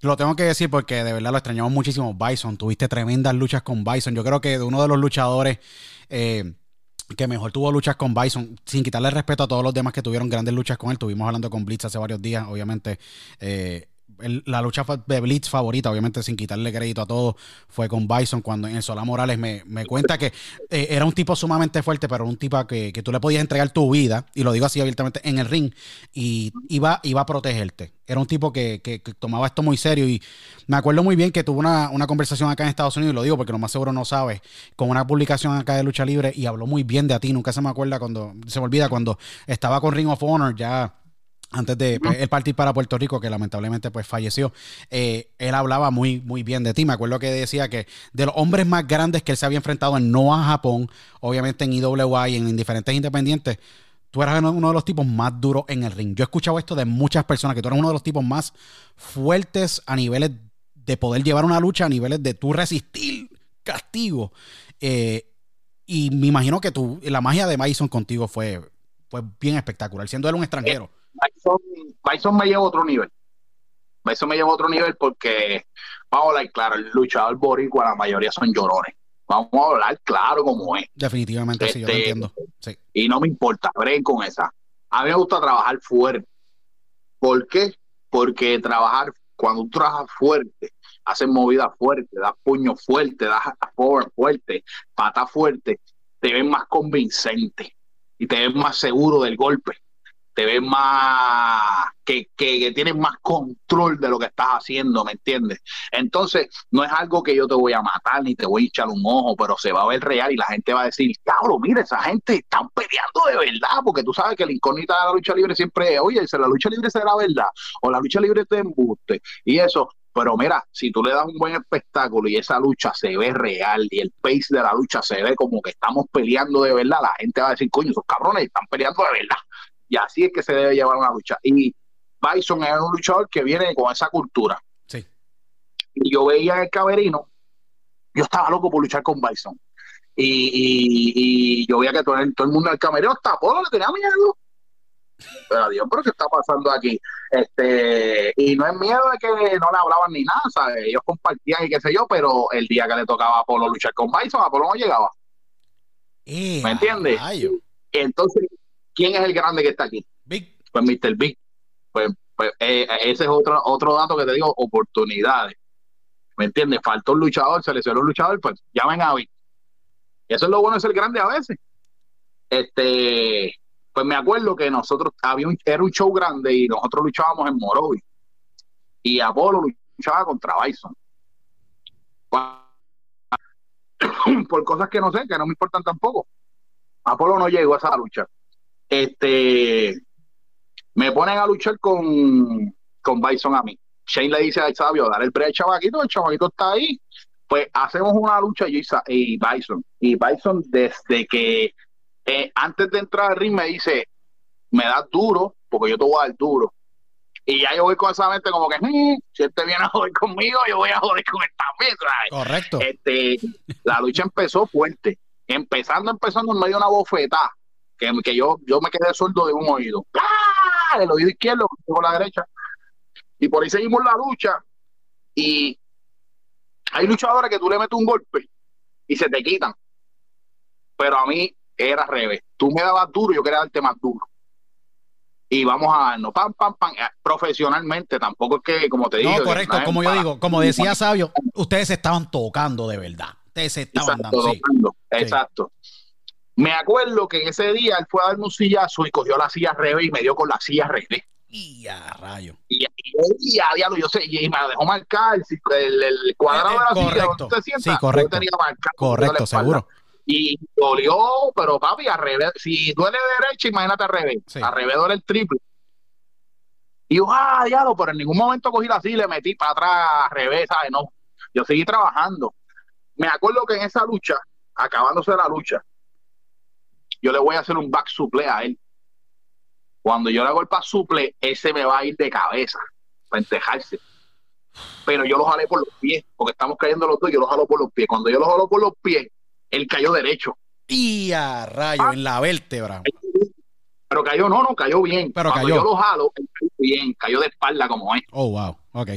lo tengo que decir porque de verdad lo extrañamos muchísimo. Bison, tuviste tremendas luchas con Bison. Yo creo que de uno de los luchadores eh, que mejor tuvo luchas con Bison, sin quitarle respeto a todos los demás que tuvieron grandes luchas con él. Tuvimos hablando con Blitz hace varios días, obviamente. Eh, la lucha de Blitz favorita, obviamente sin quitarle crédito a todo, fue con Bison cuando en Solá Morales me, cuenta que eh, era un tipo sumamente fuerte, pero un tipo que, tú le podías entregar tu vida, y lo digo así abiertamente, en el ring, y iba, iba a protegerte. Era un tipo que, tomaba esto muy serio y me acuerdo muy bien que tuvo una, conversación acá en Estados Unidos, y lo digo porque lo más seguro no sabes, con una publicación acá de Lucha Libre y habló muy bien de ti, nunca se me acuerda cuando, se me olvida cuando estaba con Ring of Honor ya antes de pues, él partir para Puerto Rico, que lamentablemente pues falleció, eh, él hablaba muy, muy bien de ti. Me acuerdo que decía que de los hombres más grandes que él se había enfrentado en Noah Japón, obviamente en IWA y en diferentes independientes, tú eras uno de los tipos más duros en el ring. Yo he escuchado esto de muchas personas, que tú eres uno de los tipos más fuertes a niveles de poder llevar una lucha, a niveles de tú resistir castigo. Eh, y me imagino que tú, la magia de Mason contigo fue, fue bien espectacular, siendo él un extranjero. Bison, me lleva a otro nivel. Bison me lleva a otro nivel porque, vamos a hablar claro, el luchador boricua, la mayoría son llorones. Vamos a hablar claro como es. Definitivamente, sí, yo lo este, entiendo. Y no me importa, ven con esa. A mí me gusta trabajar fuerte. ¿Por qué? Porque trabajar, cuando tú trabajas fuerte, haces movida fuerte, das puño fuerte, das power fuerte, pata fuerte, te ves más convincente y te ves más seguro del golpe te ves más, que, que, tienes más control de lo que estás haciendo, ¿me entiendes? Entonces, no es algo que yo te voy a matar ni te voy a echar un ojo, pero se va a ver real y la gente va a decir, cabrón, mira, esa gente están peleando de verdad, porque tú sabes que la incógnita de la lucha libre siempre es, oye, la lucha libre será verdad, o la lucha libre te embuste, y eso, pero mira, si tú le das un buen espectáculo y esa lucha se ve real y el pace de la lucha se ve como que estamos peleando de verdad, la gente va a decir, coño, esos cabrones están peleando de verdad. Y así es que se debe llevar una lucha. Y Bison es un luchador que viene con esa cultura. Sí. Y yo veía en el caberino, yo estaba loco por luchar con Bison. Y, yo veía que todo, el, mundo en el camerino hasta Polo le tenía miedo. Pero Dios, ¿pero qué está pasando aquí? Este, y no es miedo de que no le hablaban ni nada, ¿sabes? Ellos compartían y qué sé yo, pero el día que le tocaba a Polo luchar con Bison, Apolo no llegaba. Eh, ¿Me entiendes? Entonces, ¿Quién es el grande que está aquí? Big. Pues Mr. Big. Pues, pues eh, ese es otro, otro dato que te digo, oportunidades. ¿Me entiendes? Faltó un luchador, se lesionó un luchador, pues llamen a Big. Eso es lo bueno de ser grande a veces. Este, pues me acuerdo que nosotros había un, era un show grande y nosotros luchábamos en Morovi. Y Apolo luchaba contra Bison. Por cosas que no sé, que no me importan tampoco. Apolo no llegó a esa lucha este, me ponen a luchar con, con Bison a mí. Shane le dice a Sabio, dar el pre al chavaquito, el chavaquito está ahí. Pues hacemos una lucha yo y, Bison. Y Bison, desde que eh, antes de entrar al ring, me dice: Me das duro, porque yo te voy a dar duro. Y ya yo voy con esa mente como que, mm, si este viene a joder conmigo, yo voy a joder con esta mesa. Correcto. Este, la lucha empezó fuerte. Empezando, empezando, me dio una bofetada que, que yo, yo me quedé sordo de un oído. ¡Ah! El oído izquierdo con la derecha. Y por ahí seguimos la lucha. Y hay luchadores que tú le metes un golpe y se te quitan. Pero a mí era al revés. Tú me dabas duro, yo quería darte más duro. Y vamos a darnos pam, pam, pam, eh, profesionalmente. Tampoco es que, como te digo. No, correcto, como yo para- digo, como decía Sabio, ustedes se estaban tocando de verdad. Ustedes se estaban Exacto, dando, sí. tocando, exacto. Me acuerdo que en ese día él fue a darme un sillazo y cogió la silla revés y me dio con la silla revés. Y a rayo. Y, a diablo, yo sé, y me dejó marcar el, cuadrado Eh, de la silla correcto. donde tú te sientas. Sí, correcto. Yo tenía marcado la Correcto, seguro. Y dolió, pero papi, al revés. Si duele derecha, imagínate al revés. Sí. Al revés duele el triple. Y yo, ah, diablo, pero en ningún momento cogí la silla y le metí para atrás, al revés, ¿sabes? No. Yo seguí trabajando. Me acuerdo que en esa lucha, acabándose la lucha, yo le voy a hacer un back suple a él. Cuando yo le hago el back suple, ese me va a ir de cabeza para entejarse. Pero yo lo jalé por los pies, porque estamos cayendo los dos, yo lo jalo por los pies. Cuando yo lo jalo por los pies, él cayó derecho. Y a rayo, Ah. en la vértebra. Pero cayó, no, no, cayó bien. Pero Cuando cayó. yo lo jalo, él cayó bien, cayó de espalda como es. Oh, wow. Ok.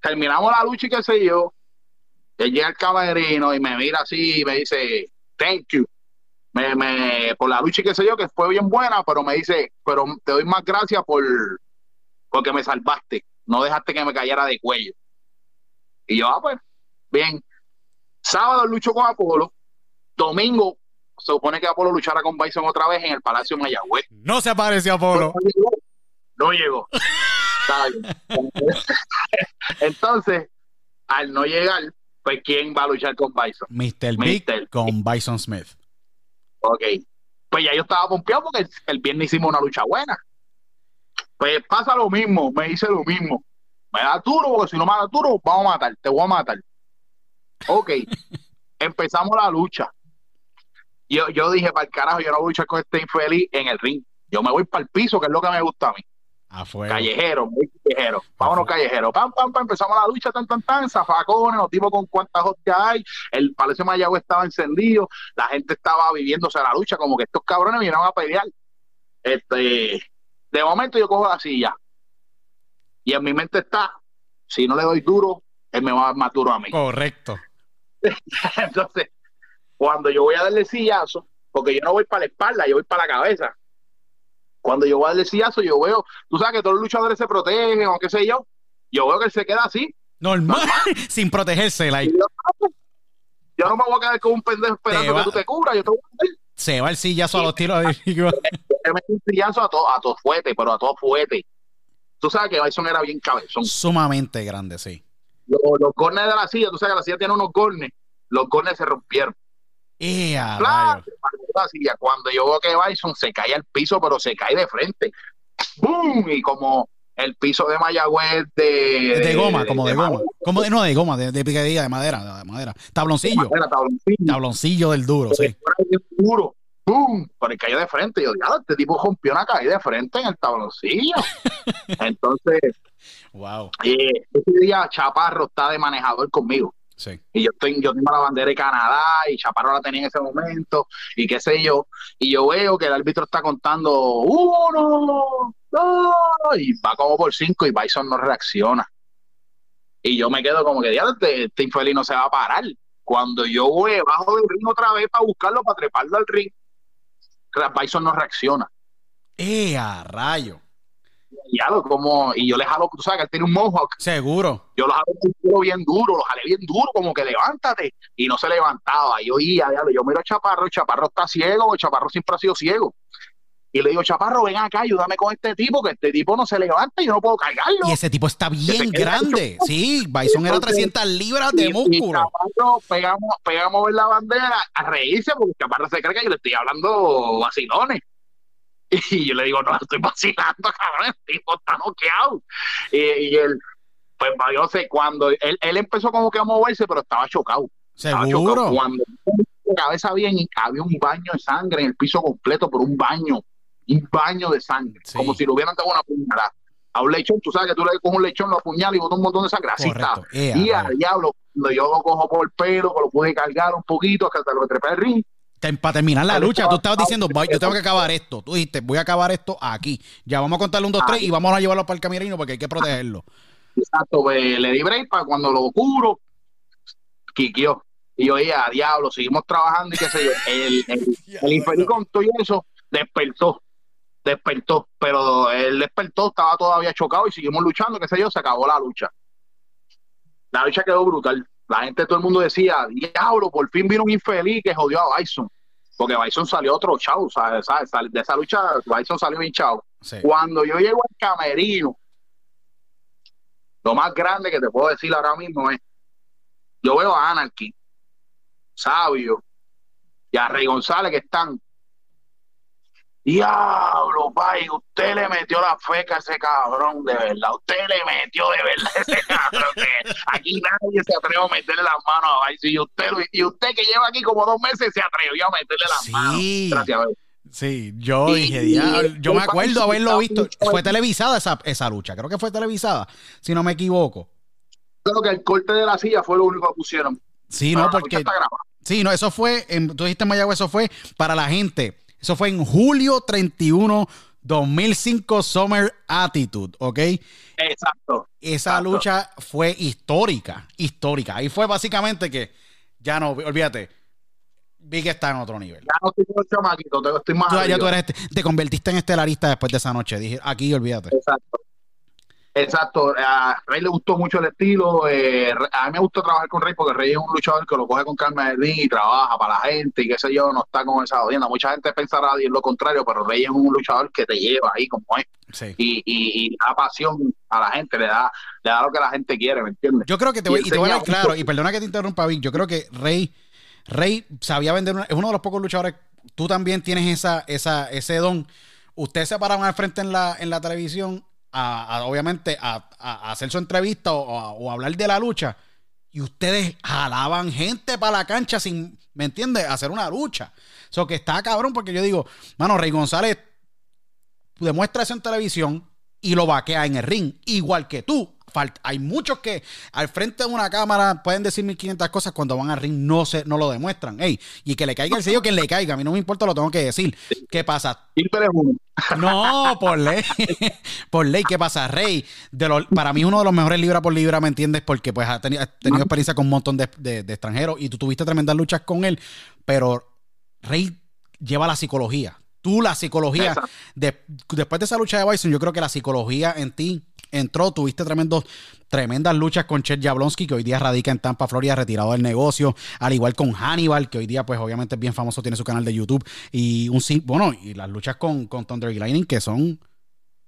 Terminamos la lucha y qué sé yo. Él llega al camerino y me mira así y me dice, thank you. Me, me, por la lucha y qué sé yo, que fue bien buena, pero me dice, pero te doy más gracias por porque me salvaste. No dejaste que me cayera de cuello. Y yo, ah, pues, bien. Sábado lucho con Apolo. Domingo se supone que Apolo luchara con Bison otra vez en el Palacio Mayagüez. No se apareció Apolo. No llegó. No. Entonces, al no llegar, pues ¿quién va a luchar con Bison? Mr. Big con Bison Smith. Ok. Pues ya yo estaba pompeado porque el, el viernes hicimos una lucha buena. Pues pasa lo mismo, me dice lo mismo. Me da duro, porque si no me da duro, vamos a matar, te voy a matar. Ok. Empezamos la lucha. Yo, yo dije, para el carajo, yo no voy a luchar con este infeliz en el ring. Yo me voy para el piso, que es lo que me gusta a mí. Afuera. Callejero, muy callejero. Vámonos callejero. Pam, pam, pam. Empezamos la lucha, tan, tan, tan. Zafacones, nos dimos con cuántas hostias hay. El Palacio Mayagüez estaba encendido. La gente estaba viviéndose la lucha, como que estos cabrones vinieron a pelear. Este, de momento yo cojo la silla. Y en mi mente está, si no le doy duro, él me va a dar más duro a mí. Correcto. Entonces, cuando yo voy a darle sillazo, porque yo no voy para la espalda, yo voy para la cabeza. Cuando yo voy a darle sillazo, yo veo, tú sabes que todos los luchadores se protegen o qué sé yo. Yo veo que él se queda así. Normal. Sin protegerse. Like, yo, "Ah, yo no me voy a quedar con un pendejo esperando que tú te cubras. Yo te voy a dar se va el sillazo a los tiros. le metí un sillazo a todo, a todo fuerte, pero a todo fuerte. Tú sabes que Bison era bien cabezón. Sumamente grande, sí. Los, los cornes de la silla, tú sabes que la silla tiene unos cornes. Los cornes se rompieron. Y a Claro, rayo. la silla. Cuando yo veo que Bison se cae al piso, pero se cae de frente. ¡Bum! Y como el piso de Mayagüez de... De goma, como de goma. madera, Como de, no, de goma, de, de picadilla, de madera, de madera. Tabloncillo. madera, tabloncillo. Tabloncillo del duro, sí. Duro. ¡Bum! Pero él cayó de frente. Yo digo, este tipo rompió una caída de frente en el tabloncillo. Entonces, Wow. eh, ese día Chaparro está de manejador conmigo. Sí. y yo estoy, yo tengo la bandera de Canadá y Chaparro la tenía en ese momento y qué sé yo, y yo veo que el árbitro está contando uno, dos, y va como por cinco y Bison no reacciona. Y yo me quedo como que, diablo, este, este infeliz no se va a parar. Cuando yo voy bajo del ring otra vez para buscarlo, para treparlo al ring, Bison no reacciona. ¡Eh, a rayo! Y, como, y yo le jalo, tú sabes que él tiene un mohawk, Seguro. yo lo tiro bien duro, lo jalé bien duro, como que levántate, y no se levantaba. Y yo diablo, yo miro a Chaparro, Chaparro está ciego, Chaparro siempre ha sido ciego. Y le digo, Chaparro, ven acá, ayúdame con este tipo, que este tipo no se levanta y yo no puedo cargarlo. Y ese tipo está bien grande. Sí, Bison era Entonces, 300 libras de Y- y músculo. Chaparro, pegamos, pegamos ver la bandera, a reírse, porque Chaparro se cree que yo le estoy hablando vacilones. Y yo le digo, no, estoy vacilando, cabrón, el tipo está noqueado. Y, y él, pues yo sé, cuando él, él empezó como que a moverse, pero estaba chocado. Estaba chocado. Seguro. Cuando cabeza bien, había un baño de sangre en el piso completo, por un baño, un baño de sangre, Sí. como si le hubieran dado una puñalada. A un lechón, tú sabes que tú le coges un lechón, lo apuñalas y bota un montón de sangre. Así está. Y al diablo, cuando yo lo cojo por el pelo, que lo pude cargar un poquito hasta lo que trepé el ring, para terminar la lucha, tú estaba- estabas diciendo, "Voy- yo tengo que acabar esto. Tú dijiste, voy a acabar esto aquí. Ya vamos a contarle un, dos, tres y vamos a llevarlo para el camerino porque hay que protegerlo. Exacto, pues, le di break para cuando lo curo, quiqueó. Y yo dije, a diablo, seguimos trabajando y qué sé yo. El, el, el infeliz con todo eso despertó, despertó, pero él despertó, estaba todavía chocado y seguimos luchando, qué sé yo, se acabó la lucha. La lucha quedó brutal. La gente, todo el mundo decía, diablo, por fin vino un infeliz que jodió a Bison. Porque Bison salió otro chavo, ¿sabes? ¿sabes? Sal- De esa lucha, Bison salió bien chavo. Sí. Cuando yo llego al camerino, lo más grande que te puedo decir ahora mismo es, yo veo a Anarchy, Sabio y a Rey González que están. Diablo, pai, usted le metió la feca a ese cabrón, de verdad. Usted le metió de verdad a ese cabrón. aquí nadie se atrevió a meterle las manos a Bison. Y usted, y usted que lleva aquí como dos meses se atrevió a meterle las Sí. manos. Gracias a. Sí, yo dije, y- "Diablo", yo me acuerdo haberlo visto. Fue televisada esa, esa lucha, creo que fue televisada, si no me equivoco. Creo que el corte de la silla fue lo único que pusieron. Sí, Pero no, porque. Sí, no, eso fue, en, tú dijiste en Mayagüez, eso fue para la gente. Eso fue en julio 31, 2005 Summer Attitude, ¿ok? Exacto. Esa Exacto. lucha fue histórica, histórica. Ahí fue básicamente que, ya no, olvídate, vi que está en otro nivel. Ya no estoy chamaquito, te- estoy más Tú, ya tú eres, te convertiste en estelarista después de esa noche. Dije, aquí olvídate. Exacto. Exacto. A Rey le gustó mucho el estilo. eh, a mí me gusta trabajar con Rey porque Rey es un luchador que lo coge con calma de ring y trabaja para la gente y qué sé yo, no está con esa odienda. Mucha gente pensará lo contrario, pero Rey es un luchador que te lleva ahí como es Sí. y, y, y da pasión a la gente, le da, le da lo que la gente quiere, ¿me entiendes? Yo creo que te voy, Y y te voy a dar claro, y perdona que te interrumpa, Vic, yo creo que Rey, Rey sabía vender, una- es uno de los pocos luchadores, tú también tienes esa, esa, ese don. Ustedes se paraban al frente en la, en la televisión, a, obviamente, a, hacer su entrevista o, o hablar de la lucha, y ustedes jalaban gente para la cancha sin, ¿me entiendes? Hacer una lucha. Eso que está cabrón, porque yo digo, mano, Rey González demuestra eso en televisión y lo vaquea en el ring, igual que tú. Hay muchos que al frente de una cámara pueden decir 1500 cosas cuando van al ring no se no lo demuestran. Ey, y que le caiga el sello quien le caiga, a mí no me importa, lo tengo que decir. ¿Qué pasa? No, por ley. por ley, ¿qué pasa? Rey, de los- para mí es uno de los mejores libra por libra, ¿me entiendes? Porque pues ha tenido, ha tenido experiencia con un montón de, de- de extranjeros y tú tuviste tremendas luchas con él, pero Rey lleva la psicología. Tú la psicología, de- después de esa lucha de Bison, yo creo que la psicología en ti entró, tuviste tremendos, tremendas luchas con Chet Jablonski, que hoy día radica en Tampa, Florida, retirado del negocio, al igual con Hannibal, que hoy día pues obviamente es bien famoso, tiene su canal de YouTube, y un bueno, y las luchas con, con Thunder y Lightning, que son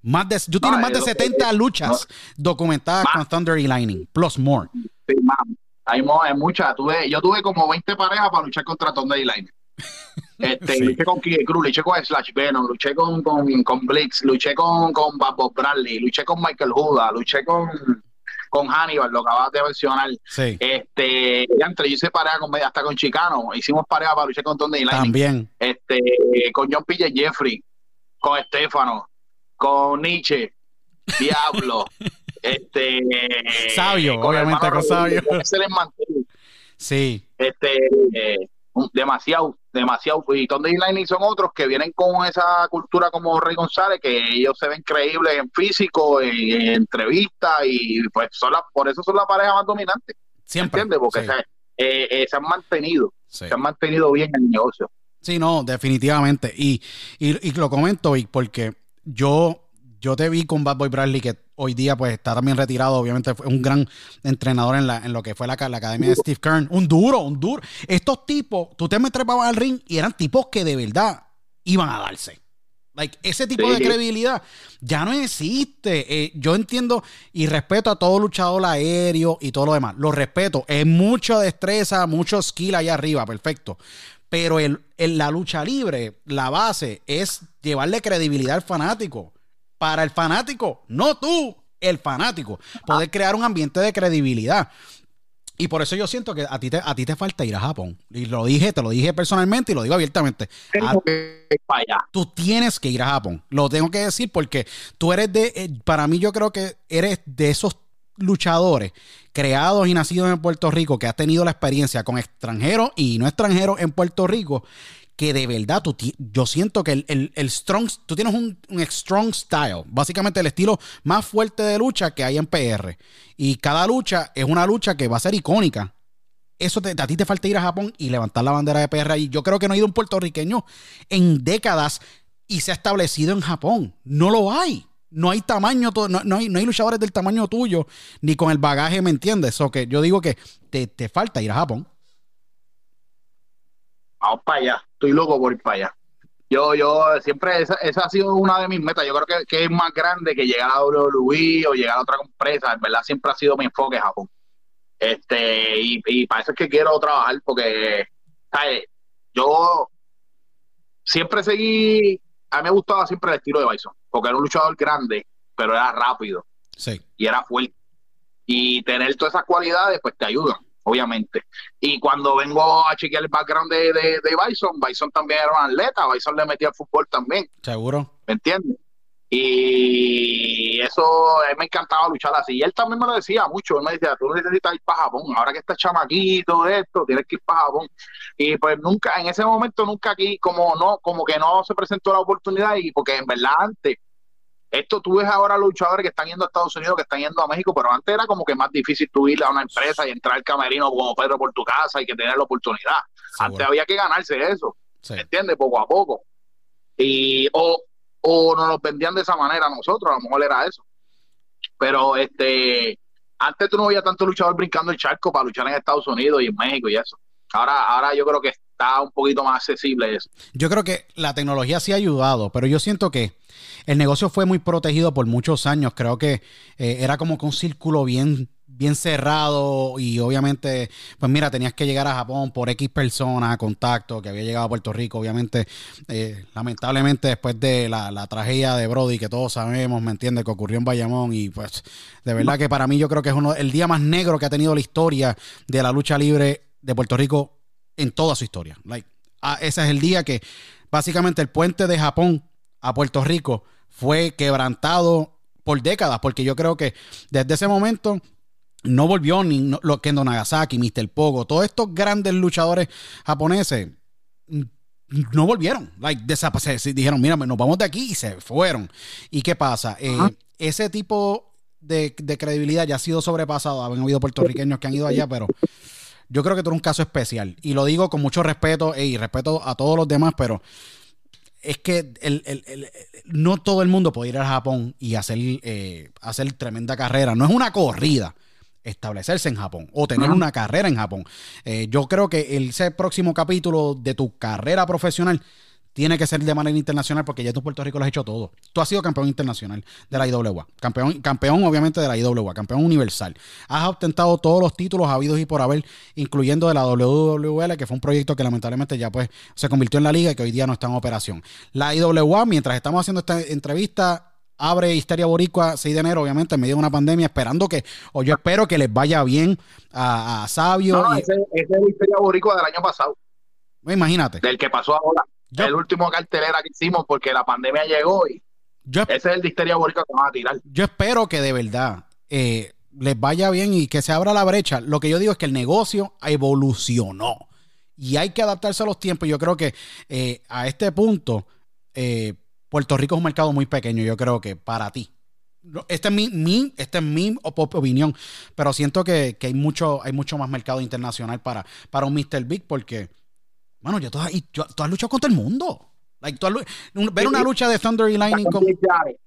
más de, yo tienes No, más de eh, 70 luchas documentadas Más. con Thunder y Lightning, plus more. Sí, mam. Hay, hay muchas. Tuve, yo tuve como 20 parejas para luchar contra Thunder y Line. Este, Sí. Luché con Kid Cruz, luché con Slash Venom, luché con, con, con Blix, luché con, con Bob Bradley, luché con Michael Huda, luché con, con Hannibal, lo acabas de mencionar. Sí, Este, entre yo hice pareja con, hasta con Chicano, hicimos pareja para luchar con Thunder y Lightning. también. Este, con John P. Jeffrey, con Estefano, con Nietzsche, Diablo, este, Sabio, con obviamente, con Sabio. Les. Sí, este, eh, demasiado, demasiado. Y Thunder y Lightning son otros que vienen con esa cultura como Rey González, que ellos se ven creíbles en físico, en, en entrevistas, y pues son la, por eso son la pareja más dominante, siempre. ¿entiendes? Porque Sí, se, eh, eh, se han mantenido, sí. se han mantenido bien en el negocio. Sí, no, definitivamente. Y, y, y lo comento, Vic, porque yo, yo te vi con Bad Boy Bradley, que hoy día pues está también retirado, obviamente fue un gran entrenador en, la, en lo que fue la, la academia de Steve Kern. Un duro, un duro. Estos tipos, tú te me trepabas al ring y eran tipos que de verdad iban a darse. Like, ese tipo de credibilidad ya no existe. Eh, yo entiendo y respeto a todo luchador aéreo y todo lo demás. Lo respeto. Es mucha destreza, mucho skill allá arriba, perfecto. Pero el, el- la lucha libre, la base es llevarle credibilidad al fanático. Para el fanático, no tú, el fanático. Poder crear un ambiente de credibilidad. Y por eso yo siento que a ti te, a ti te falta ir a Japón. Y lo dije, te lo dije personalmente y lo digo abiertamente. A Tengo que ir para allá. tú tienes que ir a Japón. Lo tengo que decir porque tú eres de, eh, para mí yo creo que eres de esos luchadores creados y nacidos en Puerto Rico que has tenido la experiencia con extranjeros y no extranjeros en Puerto Rico que de verdad tú yo siento que el, el, strong, tú tienes un, strong style, básicamente el estilo más fuerte de lucha que hay en PR. Y cada lucha es una lucha que va a ser icónica. Eso te, a ti te falta ir a Japón y levantar la bandera de PR ahí. Yo creo que no ha ido un puertorriqueño en décadas y se ha establecido en Japón. No lo hay. No hay tamaño, no, no, hay, no hay luchadores del tamaño tuyo, ni con el bagaje, ¿me entiendes? Eso que yo digo que te, te falta ir a Japón vamos para allá, estoy loco por ir para allá. Yo, yo siempre, esa, esa ha sido una de mis metas. Yo creo que, que, es más grande que llegar a WWE o llegar a otra empresa. En verdad, siempre ha sido mi enfoque Japón. Este, y, y para eso es que quiero trabajar, porque, ¿sabes? Yo siempre seguí, a mí me gustaba siempre el estilo de Bison, porque era un luchador grande, pero era rápido. Sí. Y era fuerte. Y tener todas esas cualidades, pues te ayudan obviamente. Y cuando vengo a chequear el background de, de, Bison, Bison también era un atleta, Bison le metía al fútbol también. Seguro. ¿Me entiendes? Y eso, él me encantaba luchar así. Y él también me lo decía mucho. Él me decía, tú necesitas ir para Japón. Ahora que estás chamaquito, esto, tienes que ir para Japón. Y pues nunca, en ese momento, nunca aquí, como no, como que no se presentó la oportunidad. Y porque en verdad antes, esto tú ves ahora luchadores que están yendo a Estados Unidos, que están yendo a México, pero antes era como que más difícil tú ir a una empresa y entrar al camerino como Pedro por tu casa y que tener la oportunidad. Antes había que ganarse eso, ¿me entiendes? Poco a poco. Y o, o nos los vendían de esa manera a nosotros, a lo mejor era eso. Pero este antes tú no veías tanto luchador brincando el charco para luchar en Estados Unidos y en México y eso. Ahora, ahora yo creo que está un poquito más accesible eso. Yo creo que la tecnología sí ha ayudado, pero yo siento que el negocio fue muy protegido por muchos años. Creo que eh, era como que un círculo bien bien cerrado y obviamente, pues mira, tenías que llegar a Japón por X persona, contacto, que había llegado a Puerto Rico, obviamente, eh, lamentablemente después de la, tragedia de Brody, que todos sabemos, ¿me entiendes?, que ocurrió en Bayamón y pues de verdad que para mí yo creo que es uno el día más negro que ha tenido la historia de la lucha libre de Puerto Rico en toda su historia. Like, ah, ese es el día que básicamente el puente de Japón a Puerto Rico fue quebrantado por décadas, porque yo creo que desde ese momento no volvió ni lo Kendo Nagasaki, Mr. Pogo, todos estos grandes luchadores japoneses no volvieron. Like, dijeron, mira, nos vamos de aquí y se fueron. ¿Y qué pasa? Eh, ese tipo de, de, credibilidad ya ha sido sobrepasado. Han habido puertorriqueños que han ido allá, pero yo creo que tú eres un caso especial. Y lo digo con mucho respeto y respeto a todos los demás, pero es que no todo el mundo puede ir a Japón y hacer, eh, hacer tremenda carrera. No es una corrida establecerse en Japón o tener una carrera en Japón. Eh, yo creo que ese próximo capítulo de tu carrera profesional tiene que ser de manera internacional porque ya tú Puerto Rico lo has hecho todo. Tú has sido campeón internacional de la IWA, campeón, campeón obviamente de la IWA, campeón universal. Has ostentado todos los títulos habidos y por haber, incluyendo de la WWL, que fue un proyecto que lamentablemente ya pues se convirtió en la liga y que hoy día no está en operación. La IWA, mientras estamos haciendo esta entrevista, abre Histeria Boricua 6 de enero, obviamente, en medio de una pandemia, esperando que, o yo espero que les vaya bien a, Sabio. No, ese, es el Histeria Boricua del año pasado. Imagínate. Del que pasó ahora el último cartelera que hicimos porque la pandemia llegó y ese es el de Histeria que van a tirar. Yo espero que de verdad eh, les vaya bien y que se abra la brecha. Lo que yo digo es que el negocio evolucionó y hay que adaptarse a los tiempos. Yo creo que eh, a este punto eh, Puerto Rico es un mercado muy pequeño, yo creo que para ti. Esta es mi, mi, este es mi opinión, pero siento que, hay, mucho, hay mucho más mercado internacional para, para un Mr. Big porque Mano, ya tú, has luchado contra el mundo. ver una lucha de Thunder y Lightning con,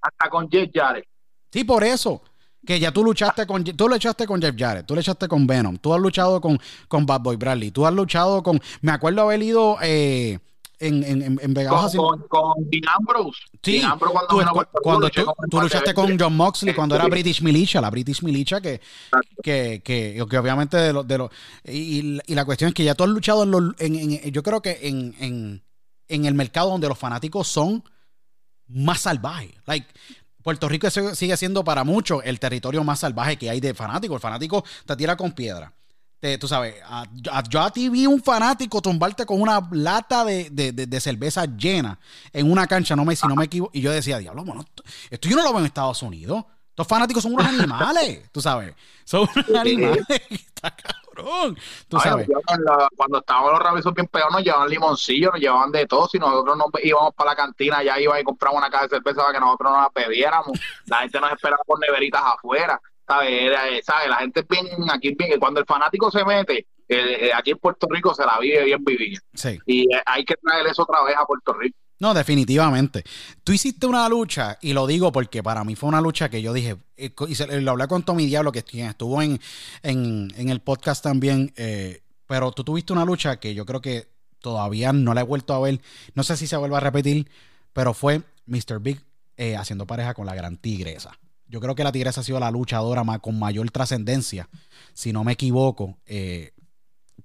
hasta con Jeff Jarrett. Sí, por eso. Que ya tú luchaste con tú luchaste con Jeff Jarrett, tú luchaste con Venom, tú has luchado con, con Bad Boy Bradley, tú has luchado con. Me acuerdo haber ido eh, en, en, en Vegas. Con, con, Dean Ambrose. Sí, cuando, cuando tú, luchaste con John Moxley cuando era British Militia, la British Militia que, que, que, que, obviamente de los... De lo, y, y, la cuestión es que ya tú has luchado en, los, en, en yo creo que en, en, en el mercado donde los fanáticos son más salvajes. Like, Puerto Rico sigue siendo para muchos el territorio más salvaje que hay de fanáticos. El fanático te tira con piedra tú sabes, yo a ti vi un fanático tumbarte con una lata de, cerveza llena en una cancha, no me, si no me equivoco, y yo decía, diablo, bueno, esto yo no lo veo en Estados Unidos. Estos fanáticos son unos animales, tú sabes, son unos animales. Está cabrón. Tú Ay, sabes. la- cuando estábamos los rabiosos bien pegados, nos llevaban limoncillo, nos llevaban de todo. Si nosotros nos íbamos para la cantina, ya iba y compraba una caja de cerveza para que nosotros nos la bebiéramos. La gente nos esperaba con neveritas afuera. ¿Sabes? Era, eh, ¿sabes? La gente es bien, aquí es bien, cuando el fanático se mete, eh, eh, aquí en Puerto Rico se la vive bien vivida. Sí. Y hay que traer eso otra vez a Puerto Rico. No, definitivamente. Tú hiciste una lucha, y lo digo porque para mí fue una lucha que yo dije, y se- lo hablé con Tommy Diablo, que quien estuvo en, en, en el podcast también, eh, pero tú tuviste una lucha que yo creo que todavía no la he vuelto a ver, no sé si se vuelve a repetir, pero fue Mr. Big eh, haciendo pareja con la gran tigresa. Yo creo que la tigresa ha sido la luchadora más, con mayor trascendencia, si no me equivoco, eh,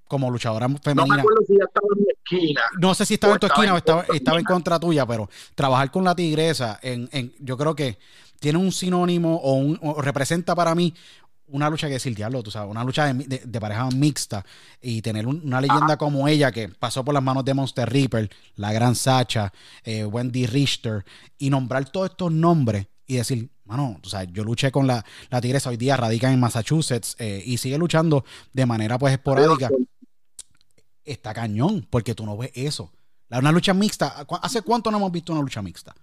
como luchadora No me femenina. acuerdo si ya estaba en mi esquina. No sé si estaba en tu estaba esquina o estaba, en contra tuya, pero trabajar con la tigresa, en, en- yo creo que tiene un sinónimo o, un, o representa para mí una lucha que decir, diablo, tú sabes, una lucha de, de- de pareja mixta y tener un- una leyenda como ella que pasó por las manos de Monster Reaper, la gran Sacha, eh, Wendy Richter, y nombrar todos estos nombres y decir, mano, tú sabes, yo luché con la, la tigresa, hoy día radica en Massachusetts eh, y sigue luchando de manera pues esporádica está cañón, porque tú no ves eso. La, una lucha mixta, ¿cu- ¿hace cuánto no hemos visto una lucha mixta?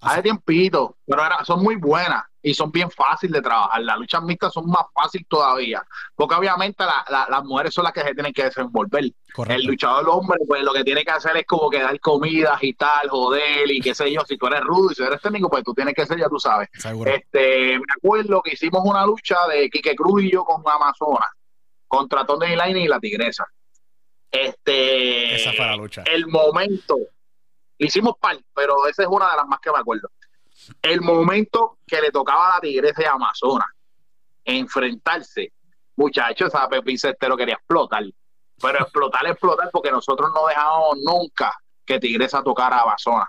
Hace tiempito, pero era- son muy buenas y son bien fáciles de trabajar. Las luchas mixtas son más fáciles todavía, porque obviamente la- la- las mujeres son las que se tienen que desenvolver. Correcto. El luchador hombre, pues lo que tiene que hacer es como que dar comidas y tal, joder, y qué sé yo. Si tú eres rudo y si eres técnico, pues tú tienes que ser, ya tú sabes. Seguro. Este, me acuerdo que hicimos una lucha de Quique Cruz y yo con Amazonas, contra Tony Line y la Tigresa. Este, Esa fue la lucha. el momento, hicimos par, pero esa es una de las más que me acuerdo. El momento que le tocaba a la Tigresa de Amazonas enfrentarse, muchachos, esa Pepín Cestero quería explotar, pero explotar, explotar, porque nosotros no dejamos nunca que Tigresa tocara a Amazonas,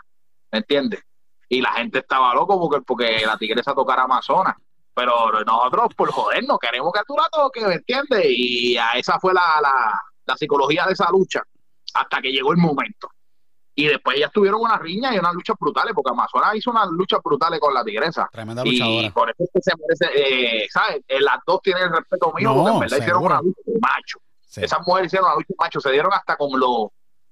¿me entiendes? Y la gente estaba loco porque, porque la Tigresa tocara a Amazonas. Pero nosotros, por jodernos, queremos que tú la toques, ¿me entiendes? Y a esa fue la, la, la psicología de esa lucha, hasta que llegó el momento. Y después ellas tuvieron una riña y unas luchas brutales, porque Amazonas hizo unas luchas brutales con la tigresa. Tremenda Y luchadora. por eso es que se merece, eh, ¿sabes? Eh, las dos tienen el respeto mío, No, porque en verdad hicieron una lucha de macho. Sí. Esas mujeres hicieron una lucha de macho, se dieron hasta con los,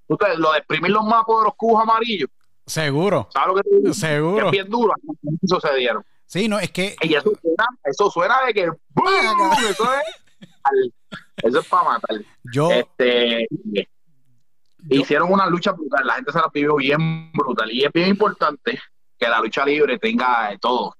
tú te- lo de exprimir los mapos de los cubos amarillos, Seguro. ¿sabes lo que te digo? Seguro. es bien duro, eso se dieron. Sí, no, es que. Y eso suena, eso suena de que ¡boom! eso es, eso es para matar. Yo. Este, yo- hicieron una lucha brutal, la gente se la vivió bien brutal y es bien importante que la lucha libre tenga de todo,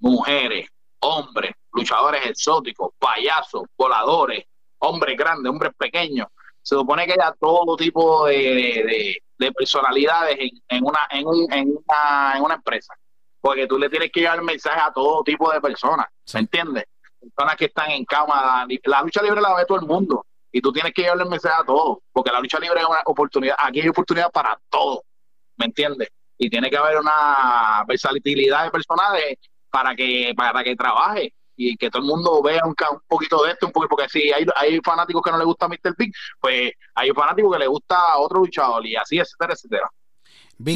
mujeres, hombres, luchadores exóticos, payasos, voladores, hombres grandes, hombres pequeños. Se supone que haya todo tipo de, de- de- de personalidades en, en una, en, un- en, una, en una empresa, porque tú le tienes que llevar mensaje a todo tipo de personas, Sí. ¿me entiendes? Personas que están en cama, la lucha libre la ve todo el mundo y tú tienes que llevarle el mensaje a todos, porque la lucha libre es una oportunidad, aquí hay oportunidad para todos, ¿me entiendes? Y tiene que haber una versatilidad de personajes para que para que trabaje y que todo el mundo vea un, poquito de esto, un poquito, porque si hay, hay fanáticos que no le gusta Mr. Big, pues hay fanáticos que le gusta otro luchador y así, etcétera, etcétera.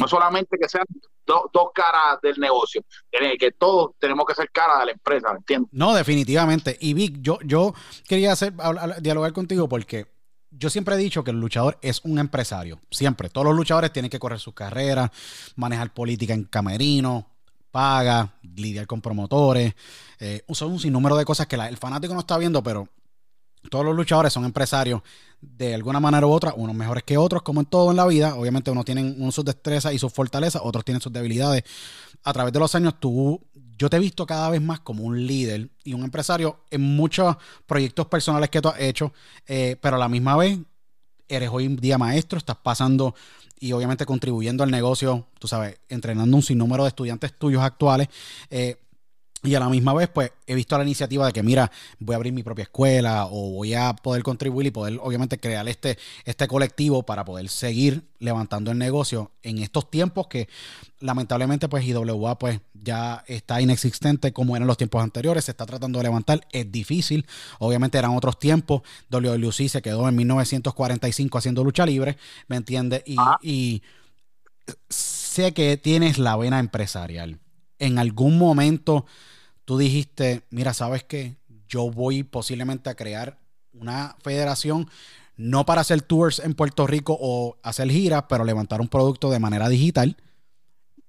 No solamente que sean do- dos caras del negocio, que todos tenemos que ser caras de la empresa, ¿me entiendes? No, definitivamente. Y Vic, yo, yo quería hacer, hablar- dialogar contigo porque yo siempre he dicho que el luchador es un empresario. Siempre. Todos los luchadores tienen que correr sus carreras, manejar política en camerino, paga, lidiar con promotores. Eh, son un sinnúmero de cosas que la- el fanático no está viendo, pero todos los luchadores son empresarios de alguna manera u otra, unos mejores que otros, como en todo en la vida. Obviamente, unos tienen sus destrezas y sus fortalezas, otros tienen sus debilidades. A través de los años, tú, yo te he visto cada vez más como un líder y un empresario en muchos proyectos personales que tú has hecho, eh, pero a la misma vez eres hoy en día maestro, estás pasando y obviamente contribuyendo al negocio, tú sabes, entrenando un sinnúmero de estudiantes tuyos actuales. eh, y a la misma vez, pues he visto la iniciativa de que, mira, voy a abrir mi propia escuela o voy a poder contribuir y poder, obviamente, crear este, este colectivo para poder seguir levantando el negocio en estos tiempos que, lamentablemente, pues IWA pues ya está inexistente como eran los tiempos anteriores. Se está tratando de levantar. Es difícil. Obviamente eran otros tiempos. WWC se quedó en 1945 haciendo lucha libre, ¿me entiendes? Y, Ah. y sé que tienes la vena empresarial. En algún momento tú dijiste, mira, ¿sabes qué? Yo voy posiblemente a crear una federación no para hacer tours en Puerto Rico o hacer giras, pero levantar un producto de manera digital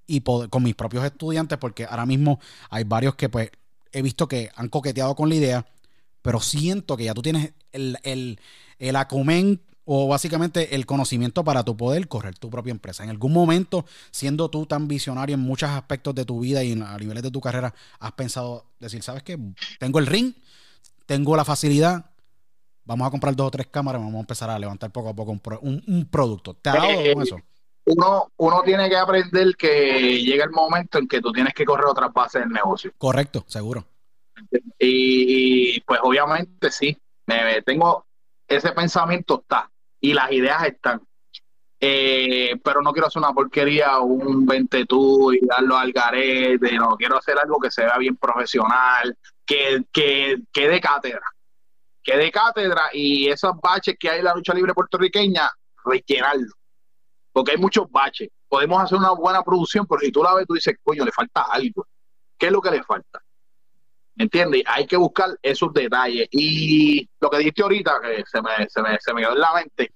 y con mis propios estudiantes, porque ahora mismo hay varios que pues he visto que han coqueteado con la idea, pero siento que ya tú tienes el, el, el acumen o básicamente el conocimiento para tu poder correr tu propia empresa. En algún momento, siendo tú tan visionario en muchos aspectos de tu vida y a niveles de tu carrera, has pensado decir, ¿sabes qué? Tengo el ring, tengo la facilidad, vamos a comprar dos o tres cámaras, vamos a empezar a levantar poco a poco un, producto. ¿Te ha dado eh, con eso? Uno, uno tiene que aprender que llega el momento en que tú tienes que correr otras bases del negocio. Correcto, seguro. Y, pues obviamente sí, me, tengo ese pensamiento está y las ideas están. Eh, pero no quiero hacer una porquería, un 20 tú y darlo al garete, no, quiero hacer algo que se vea bien profesional, que, que, que cátedra, que de cátedra y esos baches que hay en la lucha libre puertorriqueña, rellenarlo, porque hay muchos baches. Podemos hacer una buena producción, pero si tú la ves, tú dices, coño, le falta algo. ¿Qué es lo que le falta? ¿Entiendes? Hay que buscar esos detalles. Y lo que dijiste ahorita, que se me, se me, se me quedó en la mente,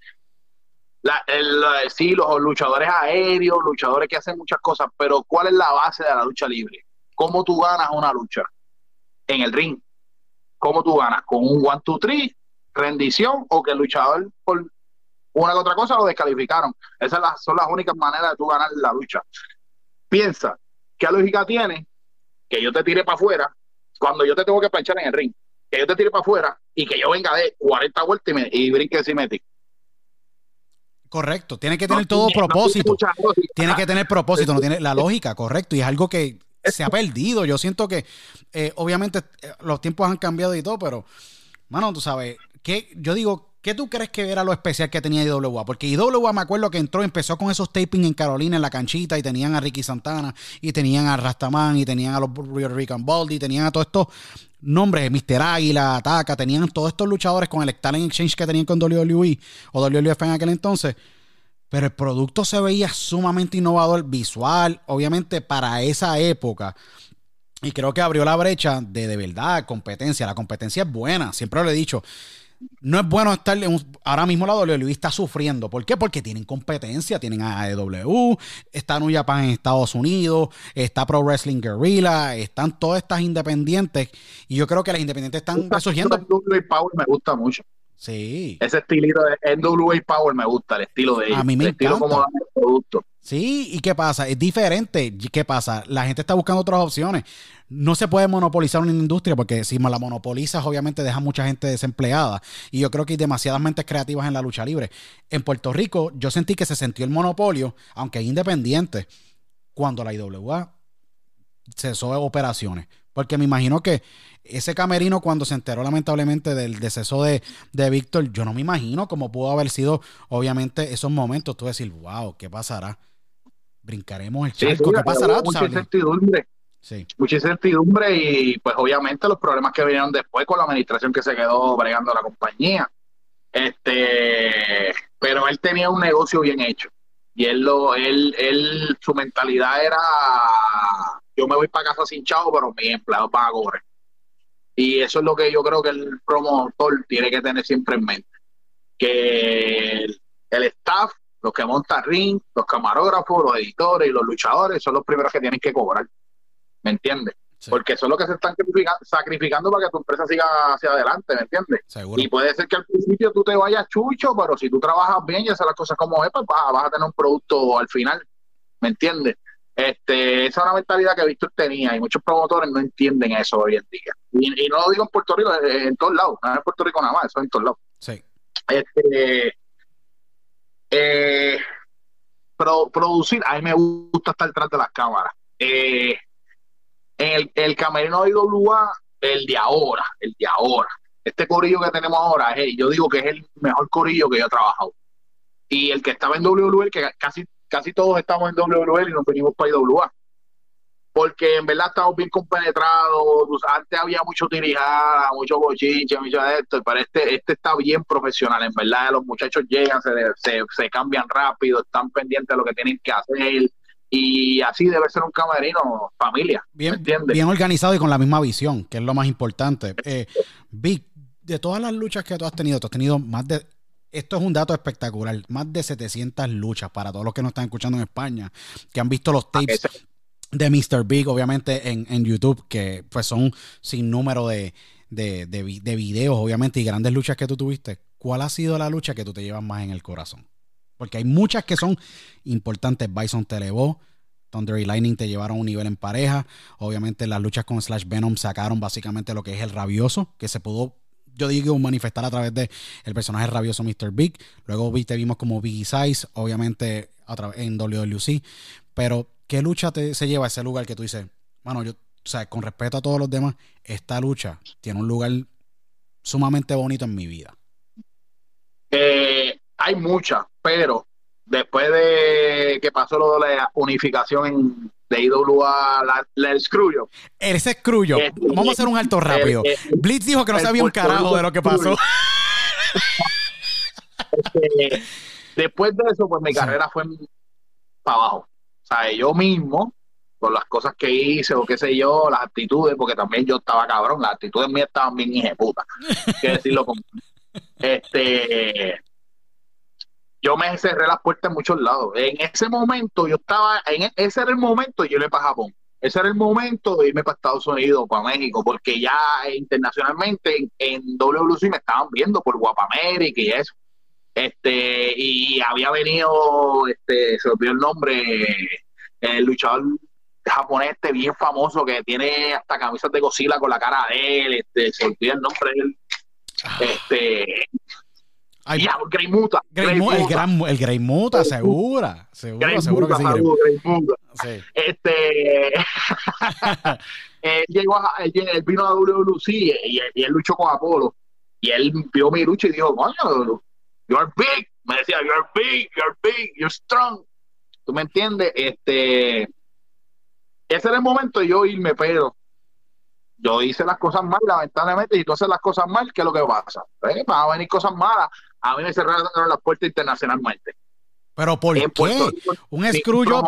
la, el, sí, los luchadores aéreos, luchadores que hacen muchas cosas, pero ¿cuál es la base de la lucha libre? ¿Cómo tú ganas una lucha? En el ring. ¿Cómo tú ganas? ¿Con un one, two, three, rendición o que el luchador por una u otra cosa lo descalificaron? Esas son las únicas maneras de tú ganar la lucha. Piensa, ¿qué lógica tiene que yo te tire para afuera cuando yo te tengo que planchar en el ring, que yo te tire para afuera y que yo venga de 40 vueltas y, me, y brinque simétrico. Correcto, tiene que tener todo propósito. tiene que tener propósito, no tiene la lógica, correcto. Y es algo que se ha perdido. Yo siento que, eh, obviamente, eh, los tiempos han cambiado y todo, pero, mano, tú sabes, que yo digo, ¿Qué tú crees que era lo especial que tenía IWA? Porque IWA me acuerdo que entró, empezó con esos taping en Carolina, en la canchita, y tenían a Ricky Santana, y tenían a Rastaman, y tenían a los Rican Baldy, y tenían a todos estos nombres, Mr. Águila, Ataca, tenían todos estos luchadores con el Talent Exchange que tenían con WWE o WWF en aquel entonces. Pero el producto se veía sumamente innovador, visual, obviamente para esa época. Y creo que abrió la brecha de de verdad competencia. La competencia es buena, siempre lo he dicho no es bueno estar en ahora mismo la WWE está sufriendo. ¿Por qué? Porque tienen competencia, tienen a AEW, está New Japan en Estados Unidos, está Pro Wrestling Guerrilla, están todas estas independientes y yo creo que las independientes están resurgiendo. NWA Power me gusta mucho. Sí. Ese estilito de NWA Power me gusta, el estilo de ellos. A mí me el encanta. Estilo como el producto. Sí, ¿y qué pasa? Es diferente. ¿Qué pasa? La gente está buscando otras opciones. No se puede monopolizar una industria porque si la monopolizas, obviamente deja mucha gente desempleada. Y yo creo que hay demasiadas mentes creativas en la lucha libre. En Puerto Rico, yo sentí que se sintió el monopolio, aunque independiente, cuando la IWA cesó operaciones. Porque me imagino que ese camerino, cuando se enteró lamentablemente del deceso de, de Víctor, yo no me imagino cómo pudo haber sido, obviamente, esos momentos. Tú decir, wow, ¿qué pasará? Brincaremos el charco. ¿Qué pasará? Mucha incertidumbre. Sí. Mucha incertidumbre y pues obviamente los problemas que vinieron después con la administración que se quedó bregando la compañía. Este, pero él tenía un negocio bien hecho y él lo, él, él, su mentalidad era yo me voy para casa sin chavo, pero mis empleados van a cobrar. Y eso es lo que yo creo que el promotor tiene que tener siempre en mente. Que el staff los que montan ring, los camarógrafos, los editores y los luchadores son los primeros que tienen que cobrar. ¿Me entiendes? Porque son los que se están sacrificando para que tu empresa siga hacia adelante, ¿me entiendes? Y puede ser que al principio tú te vayas chucho, pero si tú trabajas bien y haces las cosas como es, pues vas, a tener un producto al final, ¿me entiendes? Este, esa es una mentalidad que Víctor tenía y muchos promotores no entienden eso hoy en día. Y, no lo digo en Puerto Rico, en todos lados, no en Puerto Rico nada más, eso es en todos lados. Sí. Este, eh, producir, a mí me gusta estar detrás de las cámaras. Eh, el, el camerino de IWA, el de ahora, el de ahora. Este corillo que tenemos ahora, yo digo que es el mejor corillo que yo he trabajado. Y el que estaba en WWE, que casi, casi todos estamos en WWE y nos venimos para IWA porque en verdad estamos bien compenetrados. Antes había mucho tirijada, mucho bochinche, mucho de esto, pero este, este está bien profesional. En verdad, los muchachos llegan, se, se, cambian rápido, están pendientes de lo que tienen que hacer. Y así debe ser un camerino familia. Bien, bien organizado y con la misma visión, que es lo más importante. Eh, Vic, de todas las luchas que tú has tenido, tú has tenido más de esto es un dato espectacular. Más de 700 luchas para todos los que nos están escuchando en España, que han visto los tapes de Mr. Big, obviamente, en, en YouTube, que pues son sin número de, de, de, videos, obviamente, y grandes luchas que tú tuviste. ¿Cuál ha sido la lucha que tú te llevas más en el corazón? Porque hay muchas que son importantes. Bison te elevó, Thunder y Lightning te llevaron a un nivel en pareja. Obviamente las luchas con Slash Venom sacaron básicamente lo que es el rabioso, que se pudo yo digo manifestar a través de el personaje rabioso Mr. Big. Luego te vimos como Biggie Size, obviamente en WWC. Pero, ¿qué lucha te, se lleva a ese lugar que tú dices, bueno, yo, o sea, con respeto a todos los demás, esta lucha tiene un lugar sumamente bonito en mi vida? Eh, hay muchas, pero después de que pasó lo de la unificación en de IWA, la, la, el Screwjo. Ese. Eh, Vamos a hacer un alto rápido. Blitz dijo que no sabía un carajo de lo que pasó. Este, después de eso, pues mi carrera fue para abajo. Yo mismo, por las cosas que hice o qué sé yo, las actitudes, porque también yo estaba cabrón, las actitudes mías estaban bien hijeputas. que decirlo con. Este yo me cerré las puertas en muchos lados. En ese momento yo estaba, en e, ese era el momento de irme para Japón. Ese era el momento de irme para Estados Unidos, para México, porque ya internacionalmente en, en WC me estaban viendo por Guapa América y eso. Este, y había venido, este, se olvidó el nombre, el luchador japonés este bien famoso que tiene hasta camisas de Godzilla con la cara de él, este, se olvidó el nombre de él. Ah. Este, Ay, ya, Grey Muta. Grey Muta. El, gran, el Grey Muta, segura. Seguro, seguro que sí. Grey Muta. Sí. Este. él, llegó a, él, él, vino a WWC y, y, él luchó con Apolo. Y él vio mi lucha y dijo, coño, you're big. Me decía, you're big, you're big, you're strong. ¿Tú me entiendes? Este. Ese era el momento de yo irme, pero yo hice las cosas mal, lamentablemente, y tú haces las cosas mal, ¿qué es lo que pasa? ¿Eh? Van a venir cosas malas a mí me cerraron las puertas internacionalmente. ¿Pero por qué? un escrullo,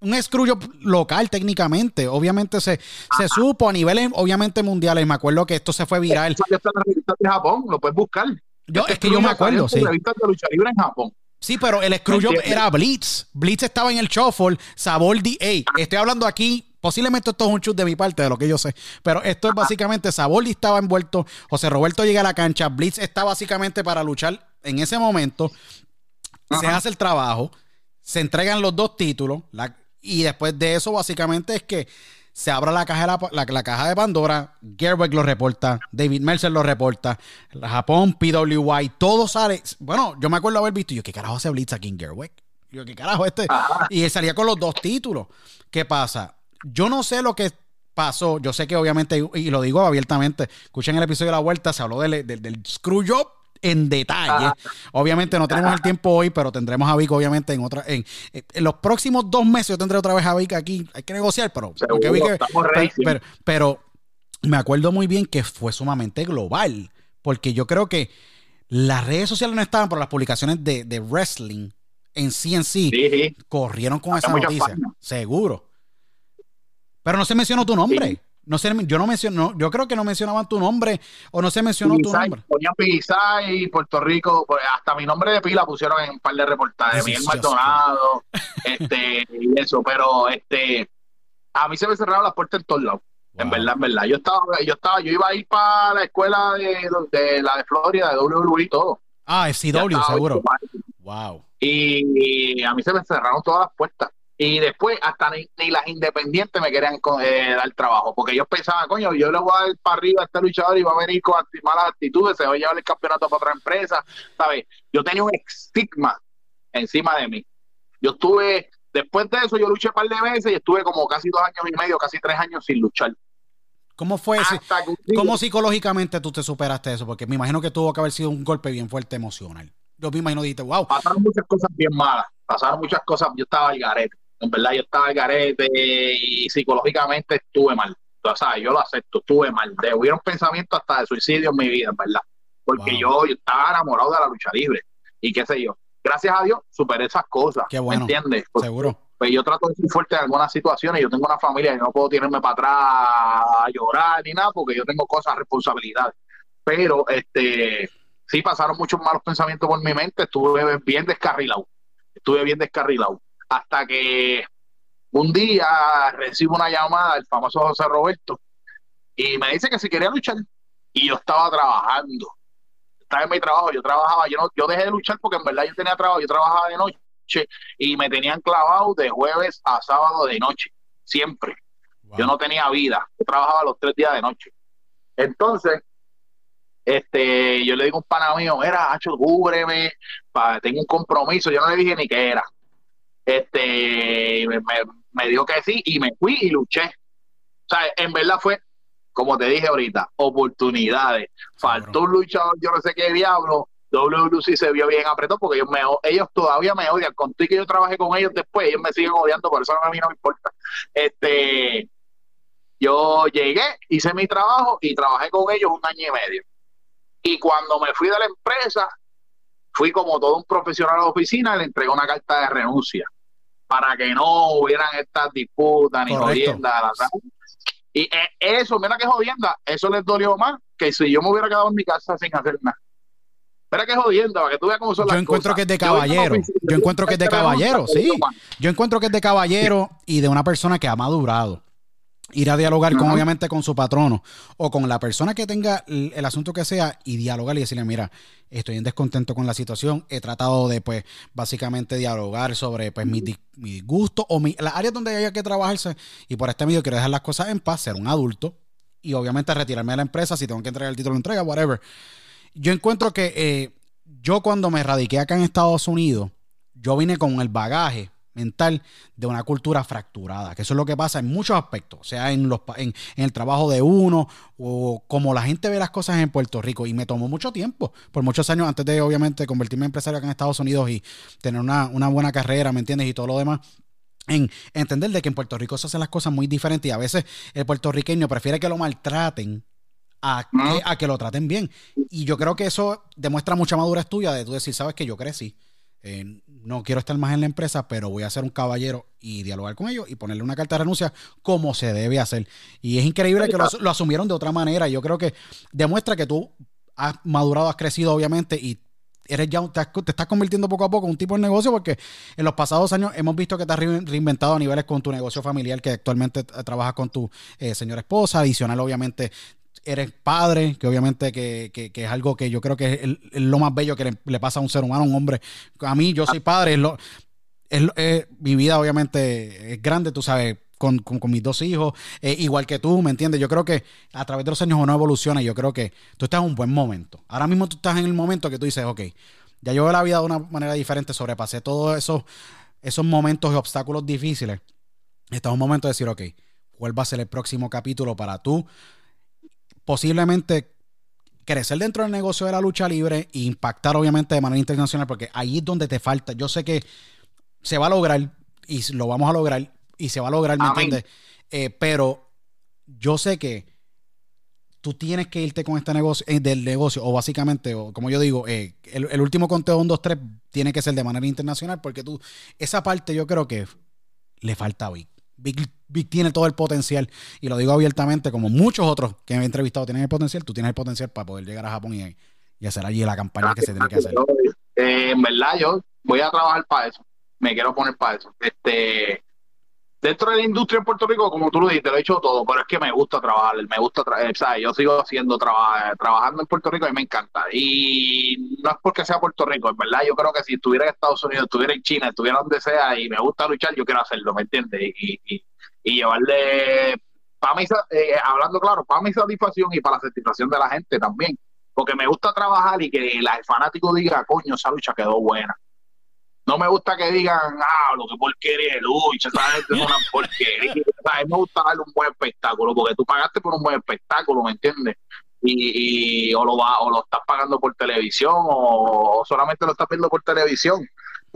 un escrullo local técnicamente. Obviamente se, se supo a niveles, obviamente mundiales. Me acuerdo que esto se fue viral. Está en la revista de Japón, lo puedes buscar. Yo, es que yo me acuerdo, sí. Revista de lucha libre en Japón. Sí, pero el Screwjob era Blitz. Blitz estaba en el shuffle. Sabor DA. Estoy hablando aquí Posiblemente esto es un chut de mi parte, de lo que yo sé. Pero esto es básicamente, Saboldi estaba envuelto, José Roberto llega a la cancha, Blitz está básicamente para luchar en ese momento. Se hace el trabajo, se entregan los dos títulos, y después de eso básicamente es que se abre la caja de, la, caja de Pandora, Gerwig lo reporta, David Mercer lo reporta, Japón, PWY, todo sale. Bueno, yo me acuerdo haber visto, yo, ¿qué carajo hace Blitz aquí en Gerwig? Yo, ¿qué carajo este? Y él salía con los dos títulos. ¿Qué pasa? yo no sé lo que pasó. Yo sé que obviamente, y lo digo abiertamente, escuchen el episodio de la vuelta, se habló del, del, screw job en detalle. Obviamente no tenemos el tiempo hoy, pero tendremos a Vic, obviamente, en otra, en, los próximos dos meses yo tendré otra vez a Vic aquí. Hay que negociar, pero, pero, me acuerdo muy bien que fue sumamente global. Porque yo creo que las redes sociales no estaban, pero las publicaciones de, de wrestling en sí en sí, corrieron con esa noticia. Seguro. Pero no se mencionó tu nombre. No sé, yo no menciono, yo creo que no mencionaban tu nombre o no se mencionó tu nombre. Ponían y Puerto Rico, pues, hasta mi nombre de pila pusieron en un par de reportajes, Miguel Maldonado, este, y eso, pero este, a mí se me cerraron las puertas en todos lados. En verdad, en verdad. Yo estaba, yo estaba, yo iba a ir para la escuela de, de la de Florida, de WWE y todo. Ah, es CW, seguro. Wow. y, a mí se me cerraron todas las puertas. Y después hasta ni, las independientes me querían eh, dar trabajo, porque ellos pensaban, coño, yo le voy a dar para arriba a este luchador y va a venir con malas actitudes, se va a llevar el campeonato para otra empresa, ¿sabes? Yo tenía un estigma encima de mí. Yo estuve, después de eso, yo luché un par de veces y estuve como casi dos años y medio, casi tres años sin luchar. ¿Cómo fue eso? ¿Cómo psicológicamente tú te superaste eso? Porque me imagino que tuvo que haber sido un golpe bien fuerte emocional. Yo me imagino, dijiste, wow. Pasaron muchas cosas bien malas, pasaron muchas cosas, yo estaba al garete en verdad yo estaba al garete y psicológicamente estuve mal. O sea, yo lo acepto, estuve mal. De, hubieron pensamientos hasta de suicidio en mi vida, en verdad. Porque yo, estaba enamorado de la lucha libre y qué sé yo. Gracias a Dios superé esas cosas. Qué bueno. ¿Me entiendes? Seguro. Pues yo trato de ser fuerte en algunas situaciones. Yo tengo una familia y no puedo tirarme para atrás a llorar ni nada porque yo tengo cosas, responsabilidades. pero este sí pasaron muchos malos pensamientos por mi mente, estuve bien descarrilado, estuve bien descarrilado, hasta que un día recibo una llamada del famoso José Roberto y me dice que si quería luchar y yo estaba trabajando, estaba en mi trabajo, yo trabajaba, yo, no, yo dejé de luchar porque en verdad yo tenía trabajo, yo trabajaba de noche y me tenían clavado de jueves a sábado de noche, siempre. Yo no tenía vida, yo trabajaba los tres días de noche. Entonces, este, yo le digo a un pana mío, era, Hacho, cúbreme, tengo un compromiso, yo no le dije ni qué era. Este, me, dijo que sí y me fui y luché. O sea, en verdad fue, como te dije ahorita, oportunidades. Faltó un luchador, yo no sé qué diablo, WWC se vio bien apretado porque ellos, me, ellos todavía me odian. Con que yo trabajé con ellos después, ellos me siguen odiando, por eso a mí no me importa. Este, yo llegué, hice mi trabajo y trabajé con ellos un año y medio. Y cuando me fui de la empresa, fui como todo un profesional de oficina y le entregué una carta de renuncia para que no hubieran estas disputas ni jodiendas. Y eh, eso, mira que jodienda, eso les dolió más que si yo me hubiera quedado en mi casa sin hacer nada. Mira que jodienda, para que tú veas cómo son yo encuentro que es de caballero. Yo, encuentro que es de caballero, sí. Yo encuentro que es de caballero y de una persona que ha madurado ir a dialogar con, obviamente con su patrono o con la persona que tenga el, asunto que sea y dialogar y decirle, mira, estoy en descontento con la situación, he tratado de, pues, básicamente dialogar sobre, pues, mi, mi disgusto o mi, las áreas donde haya que trabajarse y por este medio quiero dejar las cosas en paz, ser un adulto y obviamente retirarme de la empresa, si tengo que entregar el título de entrega, whatever. Yo encuentro que eh, yo cuando me radiqué acá en Estados Unidos, yo vine con el bagaje mental de una cultura fracturada, que eso es lo que pasa en muchos aspectos, sea en, los, en, el trabajo de uno o como la gente ve las cosas en Puerto Rico. Y me tomó mucho tiempo, por muchos años, antes de obviamente convertirme en empresario acá en Estados Unidos y tener una, buena carrera, ¿me entiendes? Y todo lo demás en entender de que en Puerto Rico se hacen las cosas muy diferentes y a veces el puertorriqueño prefiere que lo maltraten a que, a que lo traten bien. Y yo creo que eso demuestra mucha madurez tuya de tú decir, sabes que yo crecí. Eh, no quiero estar más en la empresa, pero voy a ser un caballero y dialogar con ellos y ponerle una carta de renuncia como se debe hacer. Y es increíble que lo, asumieron de otra manera. Yo creo que demuestra que tú has madurado, has crecido, obviamente, y eres ya te, estás convirtiendo poco a poco en un tipo de negocio porque en los pasados años hemos visto que te has reinventado a niveles con tu negocio familiar que actualmente trabajas con tu eh, señora esposa, adicional obviamente eres padre, que obviamente que, es algo que yo creo que es, lo más bello que le, pasa a un ser humano, a un hombre. A mí, yo soy padre, es lo, es, mi vida obviamente es grande, tú sabes, con, mis dos hijos, eh, igual que tú, ¿me entiendes? Yo creo que a través de los años uno evoluciona y yo creo que tú estás en un buen momento. Ahora mismo tú estás en el momento que tú dices, ok, ya yo veo la vida de una manera diferente, sobrepasé todos esos, esos momentos y obstáculos difíciles. Está un momento de decir, ok, ¿cuál va a ser el próximo capítulo para tú? Posiblemente crecer dentro del negocio de la lucha libre e impactar obviamente de manera internacional, porque ahí es donde te falta. Yo sé que se va a lograr y lo vamos a lograr y se va a lograr, ¿me entiendes? Eh, pero yo sé que tú tienes que irte con este negocio, eh, del negocio, o básicamente, o como yo digo, eh, el, último conteo 1, 2, 3 tiene que ser de manera internacional, porque tú, esa parte yo creo que le falta a Vic. Vic, tiene todo el potencial, y lo digo abiertamente, como muchos otros que he entrevistado tienen el potencial, tú tienes el potencial para poder llegar a Japón y, y hacer allí la campaña que se tiene que hacer. Eh, en verdad, yo voy a trabajar para eso, me quiero poner para eso. Este, dentro de la industria en Puerto Rico, como tú lo dijiste, lo he hecho todo, pero es que me gusta trabajar, me gusta, trabajar, ¿sabes? Yo sigo haciendo trabajo, trabajando en Puerto Rico y me encanta. Y no es porque sea Puerto Rico, en verdad, yo creo que si estuviera en Estados Unidos, estuviera en China, estuviera donde sea y me gusta luchar, yo quiero hacerlo, ¿me entiendes? Y, y, y llevarle, para mí, eh, hablando claro, para mi satisfacción y para la satisfacción de la gente también. Porque me gusta trabajar y que el fanático diga, coño, esa lucha quedó buena no me gusta que digan, ah, lo que porquería de lucha, esa gente es una porquería. a mí me gusta darle un buen espectáculo, porque tú pagaste por un buen espectáculo, ¿me entiendes? Y, o, lo va, o lo estás pagando por televisión o, solamente lo estás viendo por televisión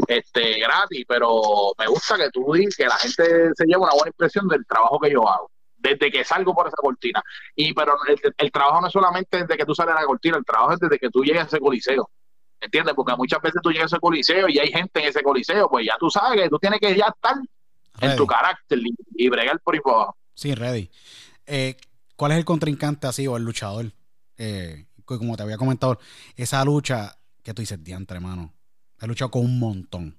este gratis, pero me gusta que tú digas que la gente se lleve una buena impresión del trabajo que yo hago desde que salgo por esa cortina. Y pero el, el trabajo no es solamente desde que tú sales a la cortina, el trabajo es desde que tú llegas a ese coliseo. ¿Entiendes? Porque muchas veces tú llegas a ese coliseo y hay gente en ese coliseo, pues ya tú sabes que tú tienes que ya estar en tu carácter y, bregar por ahí por Sí, ready. Eh, ¿Cuál es el contrincante así o el luchador? Eh, como te había comentado, esa lucha que tú dices, diantre, hermano. He luchado con un montón.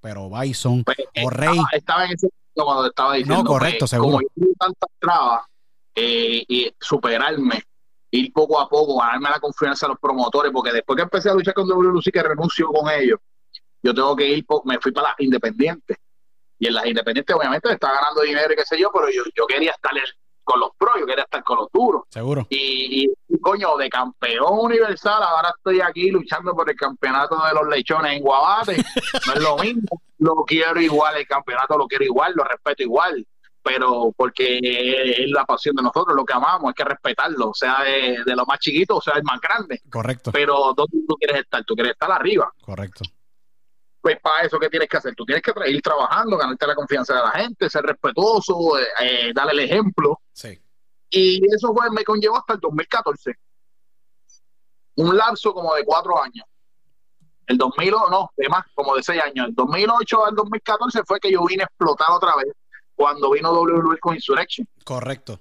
Pero Bison Pues, o estaba- Rey. Estaba, en ese momento cuando estaba diciendo. No, correcto, pues, seguro. Como yo tuve tantas trabas eh, y superarme, ir poco a poco, ganarme la confianza de los promotores, porque después que empecé a luchar con WLC, que renuncio con ellos, yo tengo que ir, me fui para las independientes. Y en las independientes, obviamente, me estaba ganando dinero y qué sé yo, pero yo, yo quería estar con los pros, yo quería estar con los duros. Seguro. Y, y, coño, de campeón universal, ahora estoy aquí luchando por el campeonato de los lechones en Guabate. No es lo mismo. Lo quiero igual, el campeonato lo quiero igual, lo respeto igual. Pero porque es la pasión de nosotros, lo que amamos, hay que respetarlo, sea de, de lo más chiquito o sea el más grande. Correcto. Pero ¿dónde tú quieres estar? Tú quieres estar arriba. Correcto. Pues para eso, ¿qué tienes que hacer? Tú tienes que ir trabajando, ganarte la confianza de la gente, ser respetuoso, eh, eh, darle el ejemplo. Sí. Y eso fue, me conllevó hasta el 2014. Un lapso como de cuatro años. El 2008, no, de más, como de seis años. El 2008 al 2014 fue que yo vine a explotar otra vez cuando vino WWE con Insurrection. Correcto.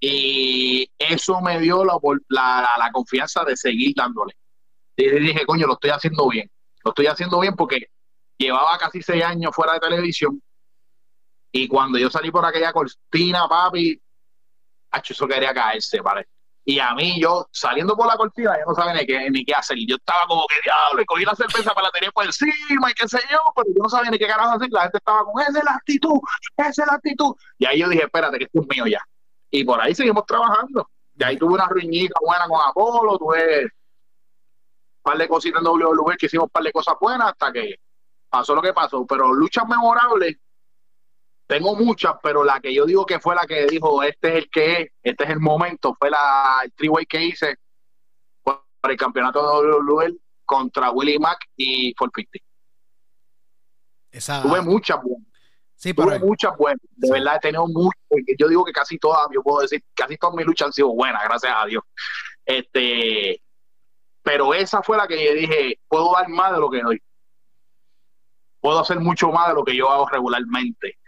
Y eso me dio la, opor- la, la confianza de seguir dándole. Y dije, coño, lo estoy haciendo bien. Lo estoy haciendo bien porque llevaba casi seis años fuera de televisión. Y cuando yo salí por aquella cortina, papi, acho, eso quería caerse, ¿vale? Y a mí, yo saliendo por la cortina, yo no sabía ni qué, ni qué hacer. Yo estaba como que diablo, y cogí la cerveza para la tener por encima y qué sé yo, pero yo no sabía ni qué carajo hacer. La gente estaba con esa es la actitud, esa es la actitud. Y ahí yo dije, espérate, que esto es mío ya. Y por ahí seguimos trabajando. De ahí tuve una ruñita buena con Apolo, tuve un par de cositas en WWE que hicimos un par de cosas buenas hasta que pasó lo que pasó. Pero luchas memorables, tengo muchas, pero la que yo digo que fue la que dijo, este es el que es, este es el momento, fue la el three-way que hice por el campeonato de WWE contra Willie Mack y 450. Esa. Tuve muchas buenas. Sí, pero. Tuve muchas buenas, de Sí. verdad he tenido muchas, yo digo que casi todas, yo puedo decir, casi todas mis luchas han sido buenas, gracias a Dios. Este, pero esa fue la que yo dije, puedo dar más de lo que doy. Puedo hacer mucho más de lo que yo hago regularmente.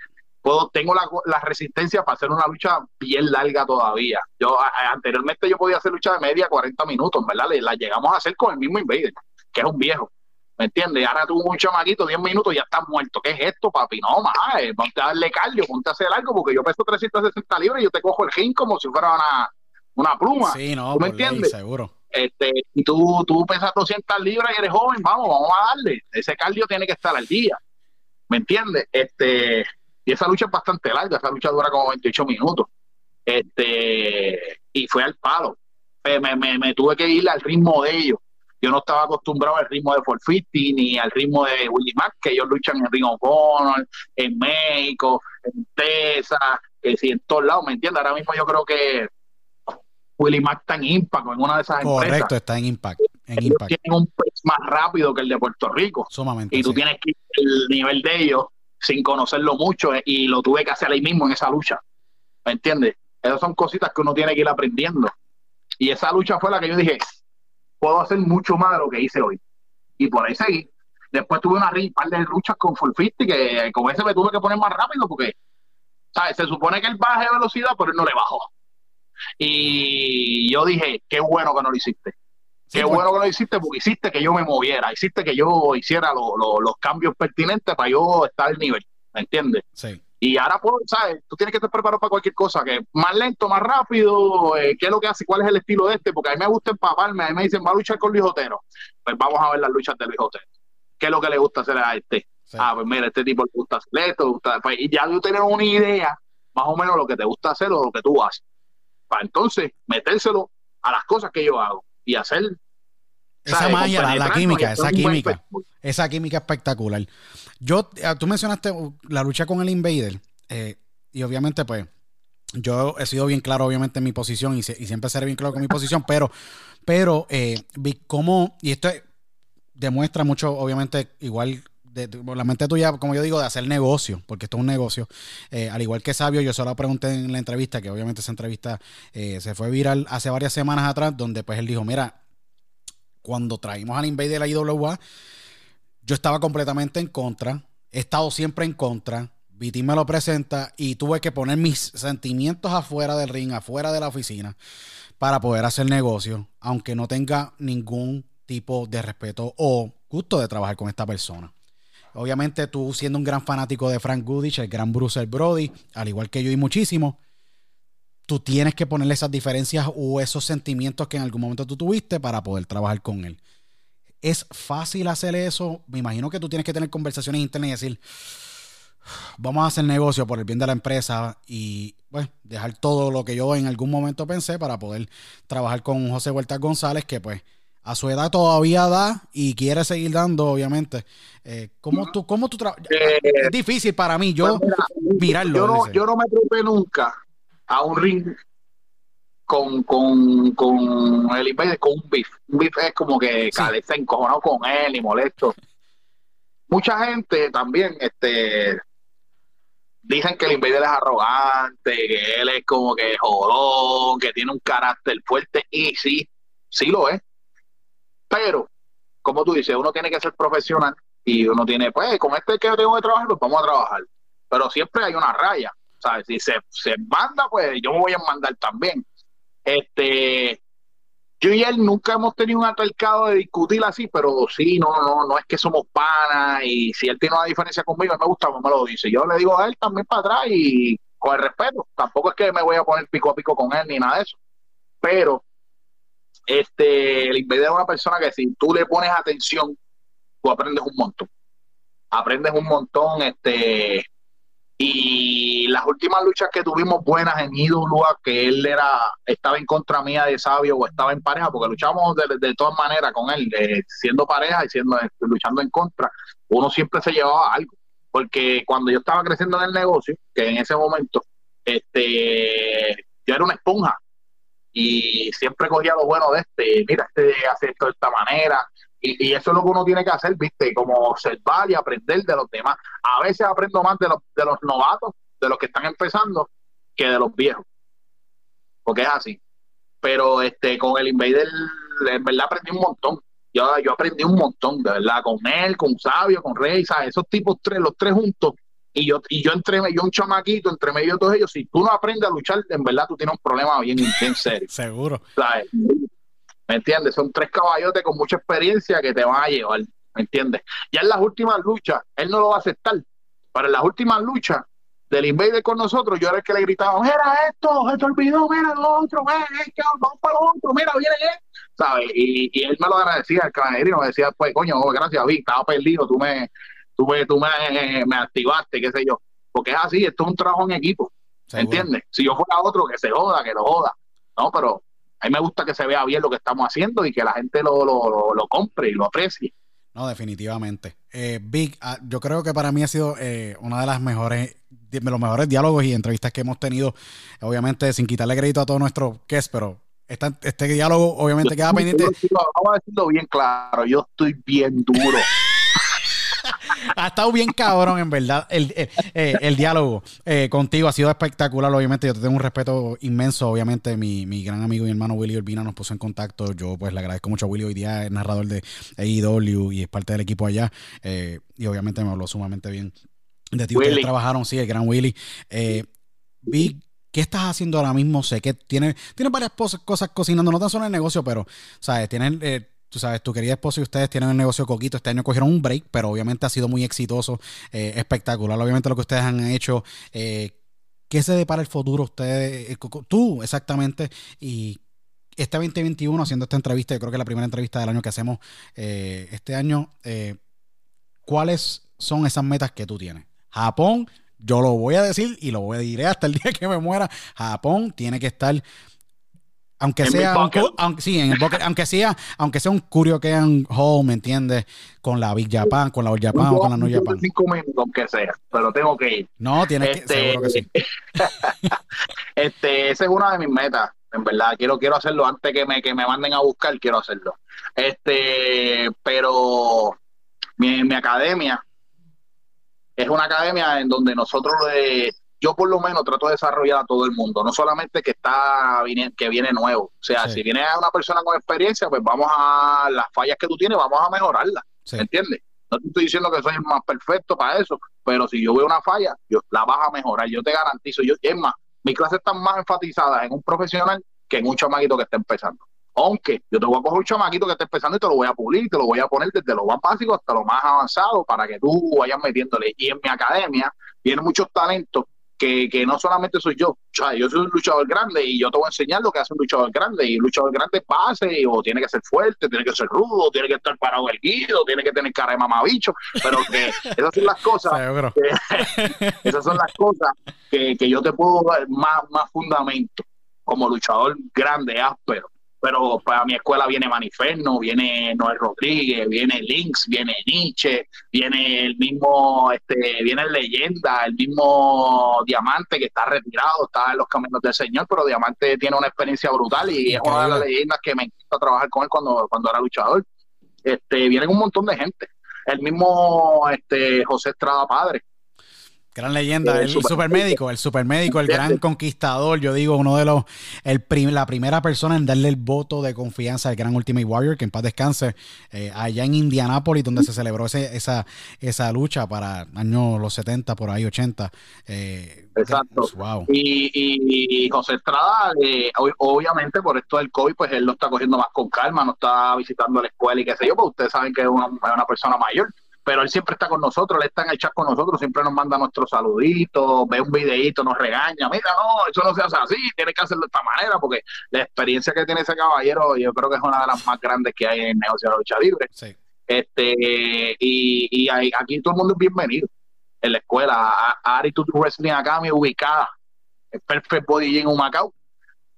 Puedo, tengo la, la resistencia para hacer una lucha bien larga todavía. Yo a- anteriormente yo podía hacer lucha de media 40 minutos, ¿verdad? Le- La llegamos a hacer con el mismo Invader, que es un viejo. ¿Me entiendes? Ahora tuvo un chamaquito, 10 minutos y ya está muerto. ¿Qué es esto, papi? No, más, eh, ponte a darle cardio, ponte a hacer algo, porque yo peso 360 libras y yo te cojo el gin como si fuera una, una pluma. Sí, no, ¿Tú me ley, entiendes? seguro. Este, y tú, tú pesas 200 libras y eres joven, vamos, vamos a darle. Ese cardio tiene que estar al día. ¿Me entiendes? Este, y esa lucha es bastante larga, esa lucha dura como 28 minutos. Este, y fue al palo. Me, me, me tuve que ir al ritmo de ellos. Yo no estaba acostumbrado al ritmo de 450 ni al ritmo de Willie Mack, que ellos luchan en Ring of Honor, en México, en Texas, que si en todos lados, ¿me entiendes? Ahora mismo yo creo que Willie Mack está en Impact, en una de esas empresas Correcto, está en Impact. En ellos Impact. tienen un pace más rápido que el de Puerto Rico Sumamente. y tú sí. tienes que ir el nivel de ellos sin conocerlo mucho eh, y lo tuve que hacer ahí mismo en esa lucha. ¿me entiendes? esas son cositas que uno tiene que ir aprendiendo. Y esa lucha fue la que yo dije puedo hacer mucho más de lo que hice hoy. Y por ahí seguí. Después tuve una par de luchas con 50 que con ese me tuve que poner más rápido porque ¿sabes? se supone que él baje velocidad pero él no le bajó. Y yo dije qué bueno que no lo hiciste Qué bueno que lo hiciste porque hiciste que yo me moviera, hiciste que yo hiciera lo- lo- los cambios pertinentes para yo estar al nivel, ¿me entiendes? Sí. Y ahora, pues, ¿sabes? Tú tienes que estar preparado para cualquier cosa, que más lento, más rápido, eh, qué es lo que hace, cuál es el estilo de este, porque a mí me gusta empaparme, a mí me dicen, va a luchar con Luis Otero, pues vamos a ver las luchas de Luis Otero. ¿Qué es lo que le gusta hacer a este? sí. Ah, pues mira, este tipo le gusta hacer esto, le gusta- pues, y ya tú tienes una idea, más o menos lo que te gusta hacer o lo que tú haces. Para entonces metérselo a las cosas que yo hago y hacer Esa ¿sabes? magia, la, química, esa química. Esa química espectacular. Yo, eh, tú mencionaste uh, la lucha con el Invader. eh, y obviamente, pues, yo he sido bien claro, obviamente, en mi posición. Y, se- y siempre seré bien claro con mi posición. Pero, pero eh, vi cómo. Y esto es- demuestra mucho, obviamente, igual. De, de- la mente tuya, como yo digo, de hacer negocio, porque esto es un negocio. Eh, al igual que Sabio, yo solo pregunté en la entrevista, que obviamente esa entrevista eh, se fue viral hace varias semanas atrás, donde pues él dijo, mira, cuando traímos al Invader de la IWA, yo estaba completamente en contra, he estado siempre en contra, BT me lo presenta y tuve que poner mis sentimientos afuera del ring, afuera de la oficina, para poder hacer negocio, aunque no tenga ningún tipo de respeto o gusto de trabajar con esta persona. Obviamente tú siendo un gran fanático de Frank Goodich, el gran Bruce Brody, al igual que yo y muchísimo, tú tienes que ponerle esas diferencias o esos sentimientos que en algún momento tú tuviste para poder trabajar con él. Es fácil hacer eso. Me imagino que tú tienes que tener conversaciones internas y decir, vamos a hacer negocio por el bien de la empresa y pues, dejar todo lo que yo en algún momento pensé para poder trabajar con José Huerta González, que pues a su edad todavía da y quiere seguir dando, obviamente. Eh, ¿Cómo tú, cómo tú trabajas? Eh, es difícil para mí yo pues mirarlo. Yo no, yo no me trepé nunca a un ring con, con, con el Invader con un beef. Un beef es como que sí. está encojonado con él y molesto. Mucha gente también este, dicen que el Invader es arrogante, que él es como que jodón, que tiene un carácter fuerte, y sí, sí lo es. Pero, como tú dices, uno tiene que ser profesional y uno tiene, pues, con este que tengo que trabajar, pues vamos a trabajar. Pero siempre hay una raya. ¿Sabes? Si se, se manda, pues yo me voy a mandar también. Este, yo y él nunca hemos tenido un altercado de discutir así, pero sí, no, no, no es que somos panas y si él tiene una diferencia conmigo, me gusta, pues me lo dice. Yo le digo a él también para atrás y con el respeto. Tampoco es que me voy a poner pico a pico con él ni nada de eso. Pero este, el Invader es una persona que si tú le pones atención, tú aprendes un montón. Aprendes un montón, este, y las últimas luchas que tuvimos buenas en IWA, que él era estaba en contra mía de Sabio o estaba en pareja, porque luchamos de, de todas maneras con él, siendo pareja y siendo luchando en contra, uno siempre se llevaba algo. Porque cuando yo estaba creciendo en el negocio, que en ese momento, este, yo era una esponja y siempre cogía lo bueno de este, mira, este hace esto de esta manera, y, eso es lo que uno tiene que hacer, ¿viste? Como observar y aprender de los demás. A veces aprendo más de los, de los novatos, de los que están empezando, que de los viejos. Porque es así. Pero este con el Invader, en verdad aprendí un montón. Yo, yo aprendí un montón, de verdad, con él, con Sabio, con Rey, ¿sabes? Esos tipos tres, los tres juntos. Y yo, y yo entre yo un chamaquito, entre medio de todos ellos, si tú no aprendes a luchar, en verdad tú tienes un problema bien, bien serio. Seguro. ¿Sabes? ¿Me entiendes? Son tres caballotes con mucha experiencia que te van a llevar, ¿me entiendes? Ya en las últimas luchas, él no lo va a aceptar, pero en las últimas luchas del Invader con nosotros, yo era el que le gritaba, mira esto, se te olvidó, mira lo otro, mira, vamos para lo otro, mira, viene él, ¿sabes? Y, y él me lo agradecía, el caballerino me decía, pues, coño, gracias, Vic, estaba perdido, tú me, tú me, tú me, me activaste, qué sé yo, porque es así, esto es un trabajo en equipo, ¿me entiendes? Si yo fuera otro, que se joda, que lo joda, no, pero a mí me gusta que se vea bien lo que estamos haciendo y que la gente lo, lo, lo compre y lo aprecie. No, definitivamente. Eh, Big, ah, yo creo que para mí ha sido eh, una de las mejores, de los mejores diálogos y entrevistas que hemos tenido. Obviamente, sin quitarle crédito a todos nuestros es, pero este diálogo obviamente queda pendiente. vamos a decirlo bien claro, yo estoy bien duro. ha estado bien cabrón, en verdad, el, eh, diálogo eh, contigo ha sido espectacular. Obviamente, yo te tengo un respeto inmenso. Obviamente, mi, gran amigo y hermano Willy Urbina nos puso en contacto. Yo, pues, le agradezco mucho a Willy. Hoy día es narrador de AEW y es parte del equipo allá. Eh, y obviamente me habló sumamente bien de ti. Ustedes trabajaron, sí, el gran Willy. Big, ¿Qué estás haciendo ahora mismo? Sé que tiene, tiene varias cosas, cocinando, no tan solo en el negocio, pero, ¿sabes? Tienen tú sabes, tu querida esposa y ustedes tienen el negocio Coquito. Este año cogieron un break, pero obviamente ha sido muy exitoso, eh, espectacular. Obviamente lo que ustedes han hecho. Eh, ¿Qué se depara el futuro ustedes, eh, tú exactamente? Y este 2021, haciendo esta entrevista, yo creo que es la primera entrevista del año que hacemos este año, ¿cuáles son esas metas que tú tienes? Japón, yo lo voy a decir y lo voy a decir hasta el día que me muera. Japón tiene que estar aunque sea, aunque, sí, en el aunque sea, aunque sea un Kuriokean Hall, ¿me entiendes? Con la Big Japan, con la All Japan o con la New Japan. Cinco minutos, aunque sea, pero tengo que ir. No, tienes que, este, seguro que sí. este, esa es una de mis metas, en verdad. Quiero, quiero hacerlo antes que me, que me manden a buscar, quiero hacerlo. Este, pero mi, mi academia es una academia en donde nosotros de yo por lo menos trato de desarrollar a todo el mundo, no solamente que está que viene nuevo. O sea, si viene una persona con experiencia, pues vamos a las fallas que tú tienes, vamos a mejorarlas. ¿Me entiendes? No te estoy diciendo que soy el más perfecto para eso, pero si yo veo una falla, yo la vas a mejorar, yo te garantizo. Yo, es más, mis clases están más enfatizadas en un profesional que en un chamaquito que está empezando. Aunque yo te voy a coger un chamaquito que está empezando y te lo voy a pulir, te lo voy a poner desde lo más básico hasta lo más avanzado para que tú vayas metiéndole. Y en mi academia vienen muchos talentos que, que, no solamente soy yo, o sea, yo soy un luchador grande y yo te voy a enseñar lo que hace un luchador grande. Y un luchador grande es base, o tiene que ser fuerte, tiene que ser rudo, tiene que estar parado erguido, tiene que tener cara de mamabicho, pero que esas son las cosas, que, esas son las cosas que, que yo te puedo dar más, más fundamento como luchador grande, áspero pero para mi escuela viene Maniferno, viene Noel Rodríguez, viene Lynx, viene Nietzsche, viene el mismo, este, viene el Leyenda, el mismo Diamante que está retirado, está en los caminos del Señor, pero Diamante tiene una experiencia brutal y es una de las leyendas que me encanta trabajar con él cuando, cuando era luchador. Este, vienen un montón de gente. El mismo este, José Estrada Padre, Gran leyenda, el, supermédico, el supermédico, el gran conquistador, yo digo, uno de los, el la primera persona en darle el voto de confianza al gran Ultimate Warrior, que en paz descanse, eh, allá en Indianápolis, donde se celebró esa, esa lucha para años los 70, por ahí 80. Eh, Exacto. Wow. Y, José Estrada, eh, obviamente por esto del COVID, pues él lo está cogiendo más con calma, no está visitando la escuela y qué sé yo, pues ustedes saben que es una, es una persona mayor pero él siempre está con nosotros, él está en el chat con nosotros, siempre nos manda nuestros saluditos, ve un videito, nos regaña, mira, no, eso no se hace así, tiene que hacerlo de esta manera, porque la experiencia que tiene ese caballero yo creo que es una de las más grandes que hay en el negocio de la lucha libre. Este, y, y aquí todo el mundo es bienvenido en la escuela. Attitude Wrestling Academy ubicada en Perfect Body en Humacao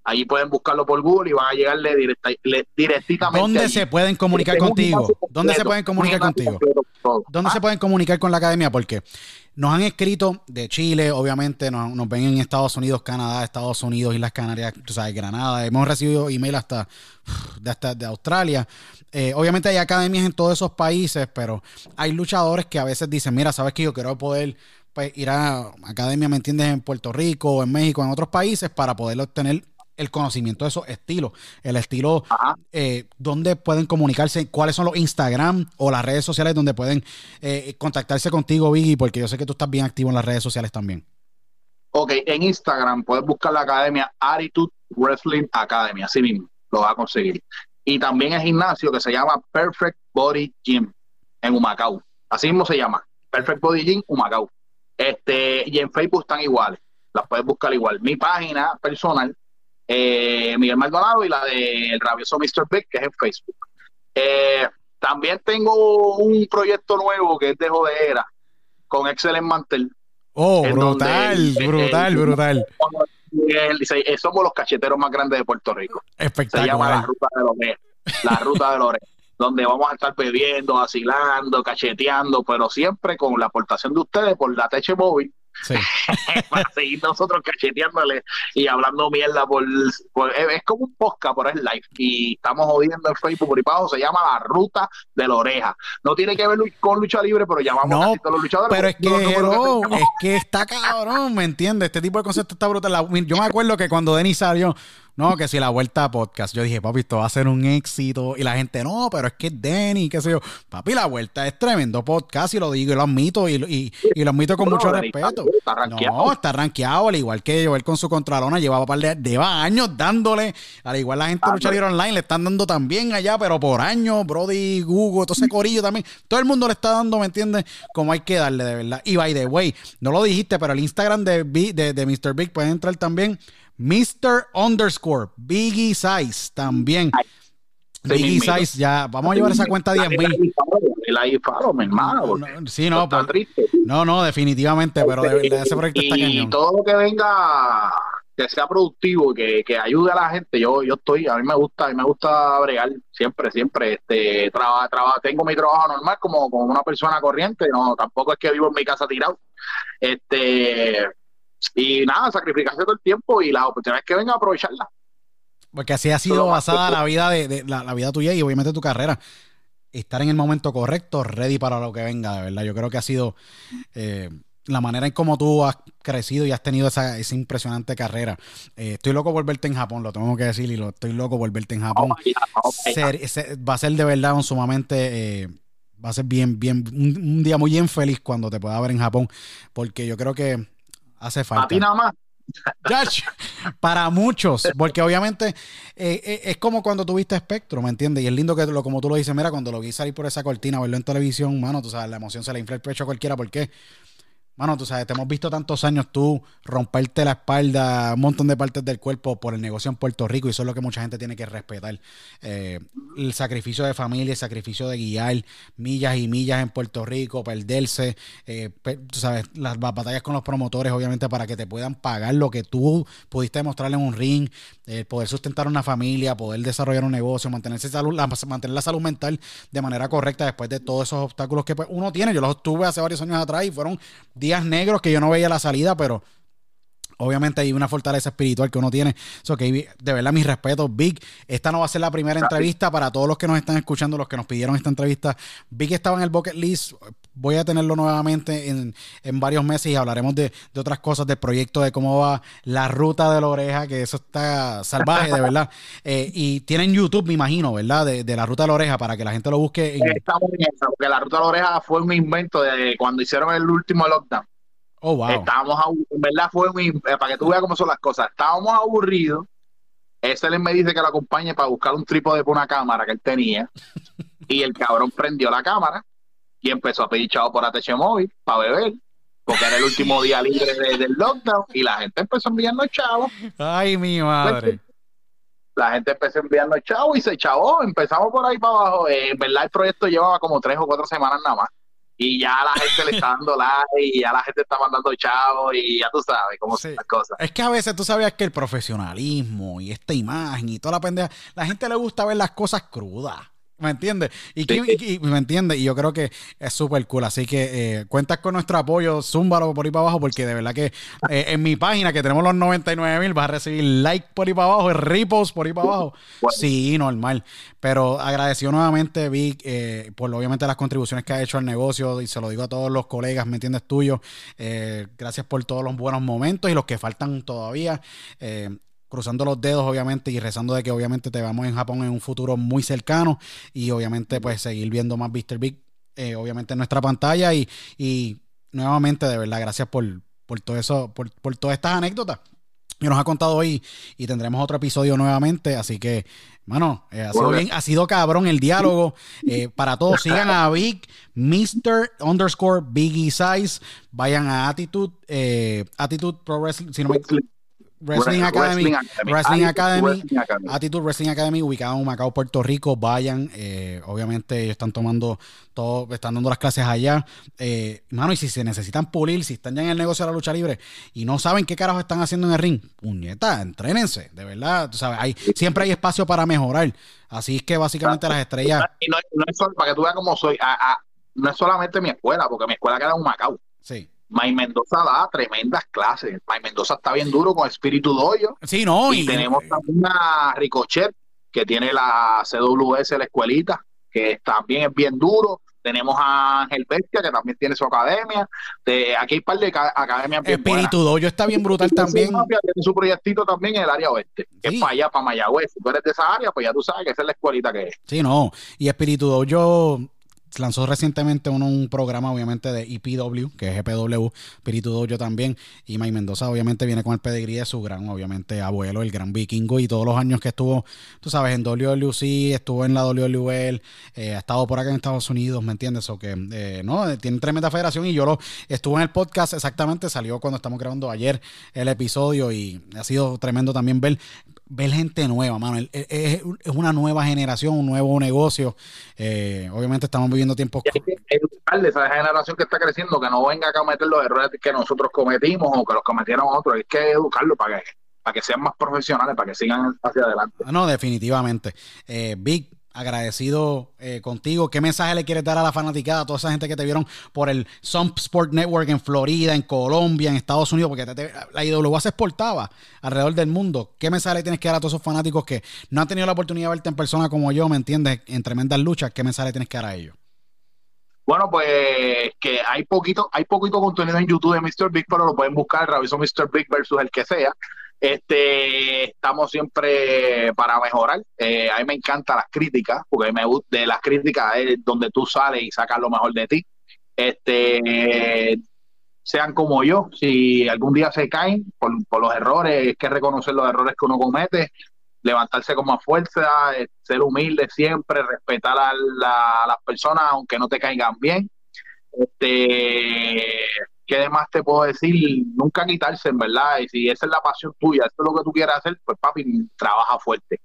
Allí pueden buscarlo por Google y van a llegarle directa, directamente. ¿Dónde se pueden comunicar contigo? ¿Dónde se pueden comunicar contigo? ¿Dónde se pueden comunicar con la academia? Porque nos han escrito de Chile, obviamente, nos, ven en Estados Unidos, Canadá, Estados Unidos, Islas Canarias, tú sabes, Granada. Hemos recibido email hasta de, hasta de Australia. Eh, obviamente hay academias en todos esos países, pero hay luchadores que a veces dicen, mira, sabes que yo quiero poder pues, ir a academia, ¿me entiendes?, en Puerto Rico, en México, en otros países, para poder obtener el conocimiento de esos estilos. El estilo, eh, donde pueden comunicarse, cuáles son los Instagram o las redes sociales donde pueden eh, contactarse contigo, Biggie, porque yo sé que tú estás bien activo en las redes sociales también. Ok, en Instagram puedes buscar la academia Attitude Wrestling Academy, así mismo lo vas a conseguir. Y también el gimnasio que se llama Perfect Body Gym en Humacao. Así mismo se llama, Perfect Body Gym Humacao. Este, y en Facebook están iguales, las puedes buscar igual. Mi página personal eh, Miguel Maldonado y la del rabioso Mr. Big, que es en Facebook. Eh, también tengo un proyecto nuevo que es de jodera con Excel en Mantel. Oh, brutal, brutal, brutal. somos los cacheteros más grandes de Puerto Rico. Espectacular. Se llama la Ruta de Lorena. La Ruta de Lorena. donde vamos a estar bebiendo, vacilando, cacheteando, pero siempre con la aportación de ustedes por la Teche Móvil Sí. para seguir nosotros cacheteándole y hablando mierda por, es como un podcast por el live. Y estamos jodiendo el Facebook por ahí abajo se llama la ruta de la oreja. No tiene que ver con lucha libre pero llamamos no, a los luchadores pero es que, es que está cabrón me entiendes este tipo de concepto está brutal. Yo me acuerdo que cuando Denis salió no, que si la vuelta a podcast. Yo dije, papi, esto va a ser un éxito. Y la gente, no, pero es que es Denny, qué sé yo. Papi, la vuelta es tremendo podcast y lo digo y lo admito y, y, y lo admito con mucho respeto. no, está rankeado, al igual que yo, él con su contralona llevaba par de, lleva años dándole. Al igual la gente de lucha libre online le están dando también allá, pero por años, Brody, Google, todo ese corillo también. Todo el mundo le está dando, ¿me entiendes? Como hay que darle, de verdad. Y by the way, no lo dijiste, pero el Instagram de, de, de Mr. Big puede entrar también Mr. Underscore, Biggie Size también. Biggie Size, ya, vamos a llevar esa cuenta a 10 mil. mi hermano. No, sí, no, pues, no, no, definitivamente, pero de, de ese proyecto está cañón. Y todo lo que venga, que sea productivo, que, que ayude a la gente, yo, yo estoy, a mí me gusta, a mí me gusta bregar siempre, siempre, este, traba, traba, tengo mi trabajo normal como, como una persona corriente, no, tampoco es que vivo en mi casa tirado, este, y nada, sacrificarse todo el tiempo y las oportunidades que vengan, aprovecharlas. Porque así ha sido basada la vida de, la, vida tuya y obviamente tu carrera. Estar en el momento correcto, ready para lo que venga, de verdad. Yo creo que ha sido eh, la manera en cómo tú has crecido y has tenido esa, impresionante carrera. Eh, estoy loco por verte en Japón, lo tengo que decir, y lo estoy loco por verte en Japón. va a ser de verdad un sumamente. Eh, va a ser bien, bien, un, día muy bien feliz cuando te pueda ver en Japón, porque yo creo que hace falta. A ti nada más. para muchos, porque obviamente eh, eh, es como cuando tuviste espectro, ¿me entiendes? Y es lindo que lo, como tú lo dices, mira, cuando lo vi salir por esa cortina, verlo en televisión, mano, tú sabes, la emoción se le infla el pecho a cualquiera, porque Mano, tú sabes, te hemos visto tantos años tú romperte la espalda, un montón de partes del cuerpo por el negocio en Puerto Rico y eso es lo que mucha gente tiene que respetar. Eh, el sacrificio de familia, el sacrificio de guiar millas y millas en Puerto Rico, perderse, eh, tú sabes, las batallas con los promotores, obviamente, para que te puedan pagar lo que tú pudiste demostrarle en un ring, eh, poder sustentar una familia, poder desarrollar un negocio, mantenerse salud, la, mantener la salud mental de manera correcta después de todos esos obstáculos que pues, uno tiene. Yo los tuve hace varios años atrás y fueron días negros que yo no veía la salida, pero Obviamente hay una fortaleza espiritual que uno tiene. So que de verdad, mis respetos, Big. Esta no va a ser la primera entrevista para todos los que nos están escuchando, los que nos pidieron esta entrevista. Big estaba en el bucket list. Voy a tenerlo nuevamente en, varios meses y hablaremos de, otras cosas, del proyecto, de cómo va la ruta de la oreja, que eso está salvaje, de verdad. Eh, y tienen YouTube, me imagino, ¿verdad? De, la ruta de la oreja para que la gente lo busque. Estamos en eso, porque la ruta de la oreja fue un invento de cuando hicieron el último lockdown Oh, estábamos, en verdad fue muy, eh, para que tú veas cómo son las cosas, estábamos aburridos. Ese me dice que lo acompañe para buscar un trípode por una cámara que él tenía. y el cabrón prendió la cámara y empezó a pedir chavo por ATH móvil para beber. Porque era el último día libre del lockdown y la gente empezó enviando chavos. Ay, mi madre. La gente empezó enviando chavos y se chavó. Empezamos por ahí para abajo. Eh, en verdad, el proyecto llevaba como tres o cuatro semanas nada más y ya la gente le está dando like y ya la gente está mandando chavos y ya tú sabes cómo son las cosas. Es que a veces tú sabías que el profesionalismo y esta imagen y toda la pendeja, la gente le gusta ver las cosas crudas. ¿Me entiendes? Y, me entiende Y yo creo que es súper cool. Así que eh, cuentas con nuestro apoyo, zúmbalo por ahí para abajo, porque de verdad que eh, en mi página, que tenemos los 99 mil, vas a recibir like por ahí para abajo, repost por ahí para abajo. Sí, normal. Pero agradecido nuevamente, Vic, eh, por obviamente las contribuciones que ha hecho al negocio, y se lo digo a todos los colegas, ¿me entiendes? Tuyo. gracias por todos los buenos momentos y los que faltan todavía cruzando los dedos, obviamente, y rezando de que obviamente te veamos en Japón en un futuro muy cercano y obviamente pues seguir viendo más Mr. Big, eh, obviamente en nuestra pantalla y, y nuevamente, de verdad, gracias por, por todo eso, por, por todas estas anécdotas que nos ha contado hoy y tendremos otro episodio nuevamente, así que, mano, eh, ha, sido bien, ha sido cabrón el diálogo eh, para todos. Sigan a Big, Mr. underscore Biggie Size, vayan a Attitude, Attitude Pro Wrestling, si no me, Wrestling, Academy, Wrestling Academy, Attitude Wrestling Academy, ubicado en Macao, Puerto Rico. Vayan, eh, obviamente están tomando todo, están dando las clases allá. Eh, mano, y si se necesitan pulir, si están ya en el negocio de la lucha libre y no saben qué carajo están haciendo en el ring, puñeta, entrénense, de verdad. Tú sabes, hay, siempre hay espacio para mejorar. Así es que básicamente las estrellas. Y no, es solo, para que tú veas cómo soy, no es solamente mi escuela, porque mi escuela queda en Macao. Sí. May Mendoza da tremendas clases. May Mendoza está bien duro con Espíritu Doyo. Sí, no. Y, tenemos también a Ricochet, que tiene la CWS, la escuelita, que también es bien duro. Tenemos a Ángel Bestia, que también tiene su academia. De, aquí hay un par de academias bien Espíritu Doyo está bien brutal también. Tiene su proyectito también en el área oeste, que es para allá, para Mayagüez. Si tú eres de esa área, pues ya tú sabes que esa es la escuelita que es. Sí, no. Y Espíritu Doyo lanzó recientemente un programa, obviamente, de EPW, que es EPW, Espíritu Dojo también. Y May Mendoza, obviamente, viene con el pedigrí de su gran, obviamente, abuelo, el gran vikingo. Y todos los años que estuvo, tú sabes, en WWC, estuvo en la WWL, eh, ha estado por acá en Estados Unidos, ¿me entiendes? O que, eh, no, tiene tremenda federación. Y yo lo estuve en el podcast exactamente, salió cuando estamos grabando ayer el episodio. Y ha sido tremendo también ver ver gente nueva, mano. Es, una nueva generación, un nuevo negocio. Eh, obviamente estamos viviendo tiempos. Y hay que educarle a esa generación que está creciendo, que no venga a cometer los errores que nosotros cometimos o que los cometieron otros. Hay que educarlo para que, para que sean más profesionales, para que sigan hacia adelante. No, definitivamente. Eh, Big, agradecido eh, contigo. ¿Qué mensaje le quieres dar a la fanaticada, a toda esa gente que te vieron por el Some Sport Network en Florida, en Colombia, en Estados Unidos? Porque la IWA se exportaba alrededor del mundo. ¿Qué mensaje le tienes que dar a todos esos fanáticos que no han tenido la oportunidad de verte en persona como yo, ¿me entiendes? En tremendas luchas. ¿Qué mensaje le tienes que dar a ellos? Bueno, pues que hay poquito, hay poquito contenido en YouTube de Mr. Big, pero lo pueden buscar, Robinson Mr. Big versus el que sea. Este, estamos siempre para mejorar. Eh, a mí me encantan las críticas, porque me gusta de las críticas es donde tú sales y sacas lo mejor de ti. Este, sean como yo, si algún día se caen por, los errores, hay que reconocer los errores que uno comete, levantarse con más fuerza, eh, ser humilde siempre, respetar a, las personas aunque no te caigan bien. Este, ¿Qué demás te puedo decir? Nunca quitarse, en verdad. Y si esa es la pasión tuya, esto es lo que tú quieres hacer, pues papi, trabaja fuerte.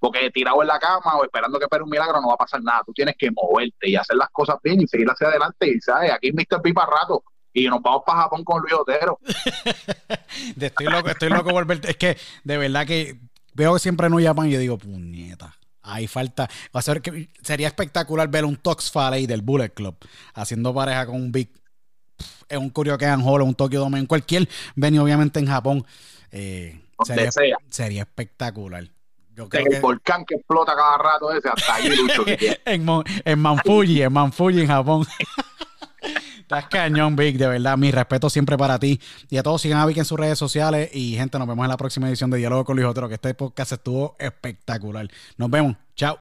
Porque tirado en la cama o esperando que espere un milagro no va a pasar nada. Tú tienes que moverte y hacer las cosas bien y seguir hacia adelante. Y sabes, aquí Mr. Pipa rato y nos vamos para Japón con Luis Otero. estoy loco, estoy loco por verte. Es que de verdad que veo que siempre en Japón y yo digo, puñeta. Ahí falta. Va a ser que sería espectacular ver un Tox Faley del Bullet Club haciendo pareja con un Big. En un Kuryokan Hall, un Tokyo Dome, en cualquier venue, obviamente en Japón. Eh, sería, sería, espectacular. Yo creo el volcán que explota cada rato ese, hasta ahí Lucho. en, en Manfuji, en Manfuji, en Japón. Estás cañón, Vic, de verdad. Mi respeto siempre para ti. Y a todos sigan a Vic en sus redes sociales. Y gente, nos vemos en la próxima edición de Diálogo con Luis Otero, que este podcast estuvo espectacular. Nos vemos. Chao.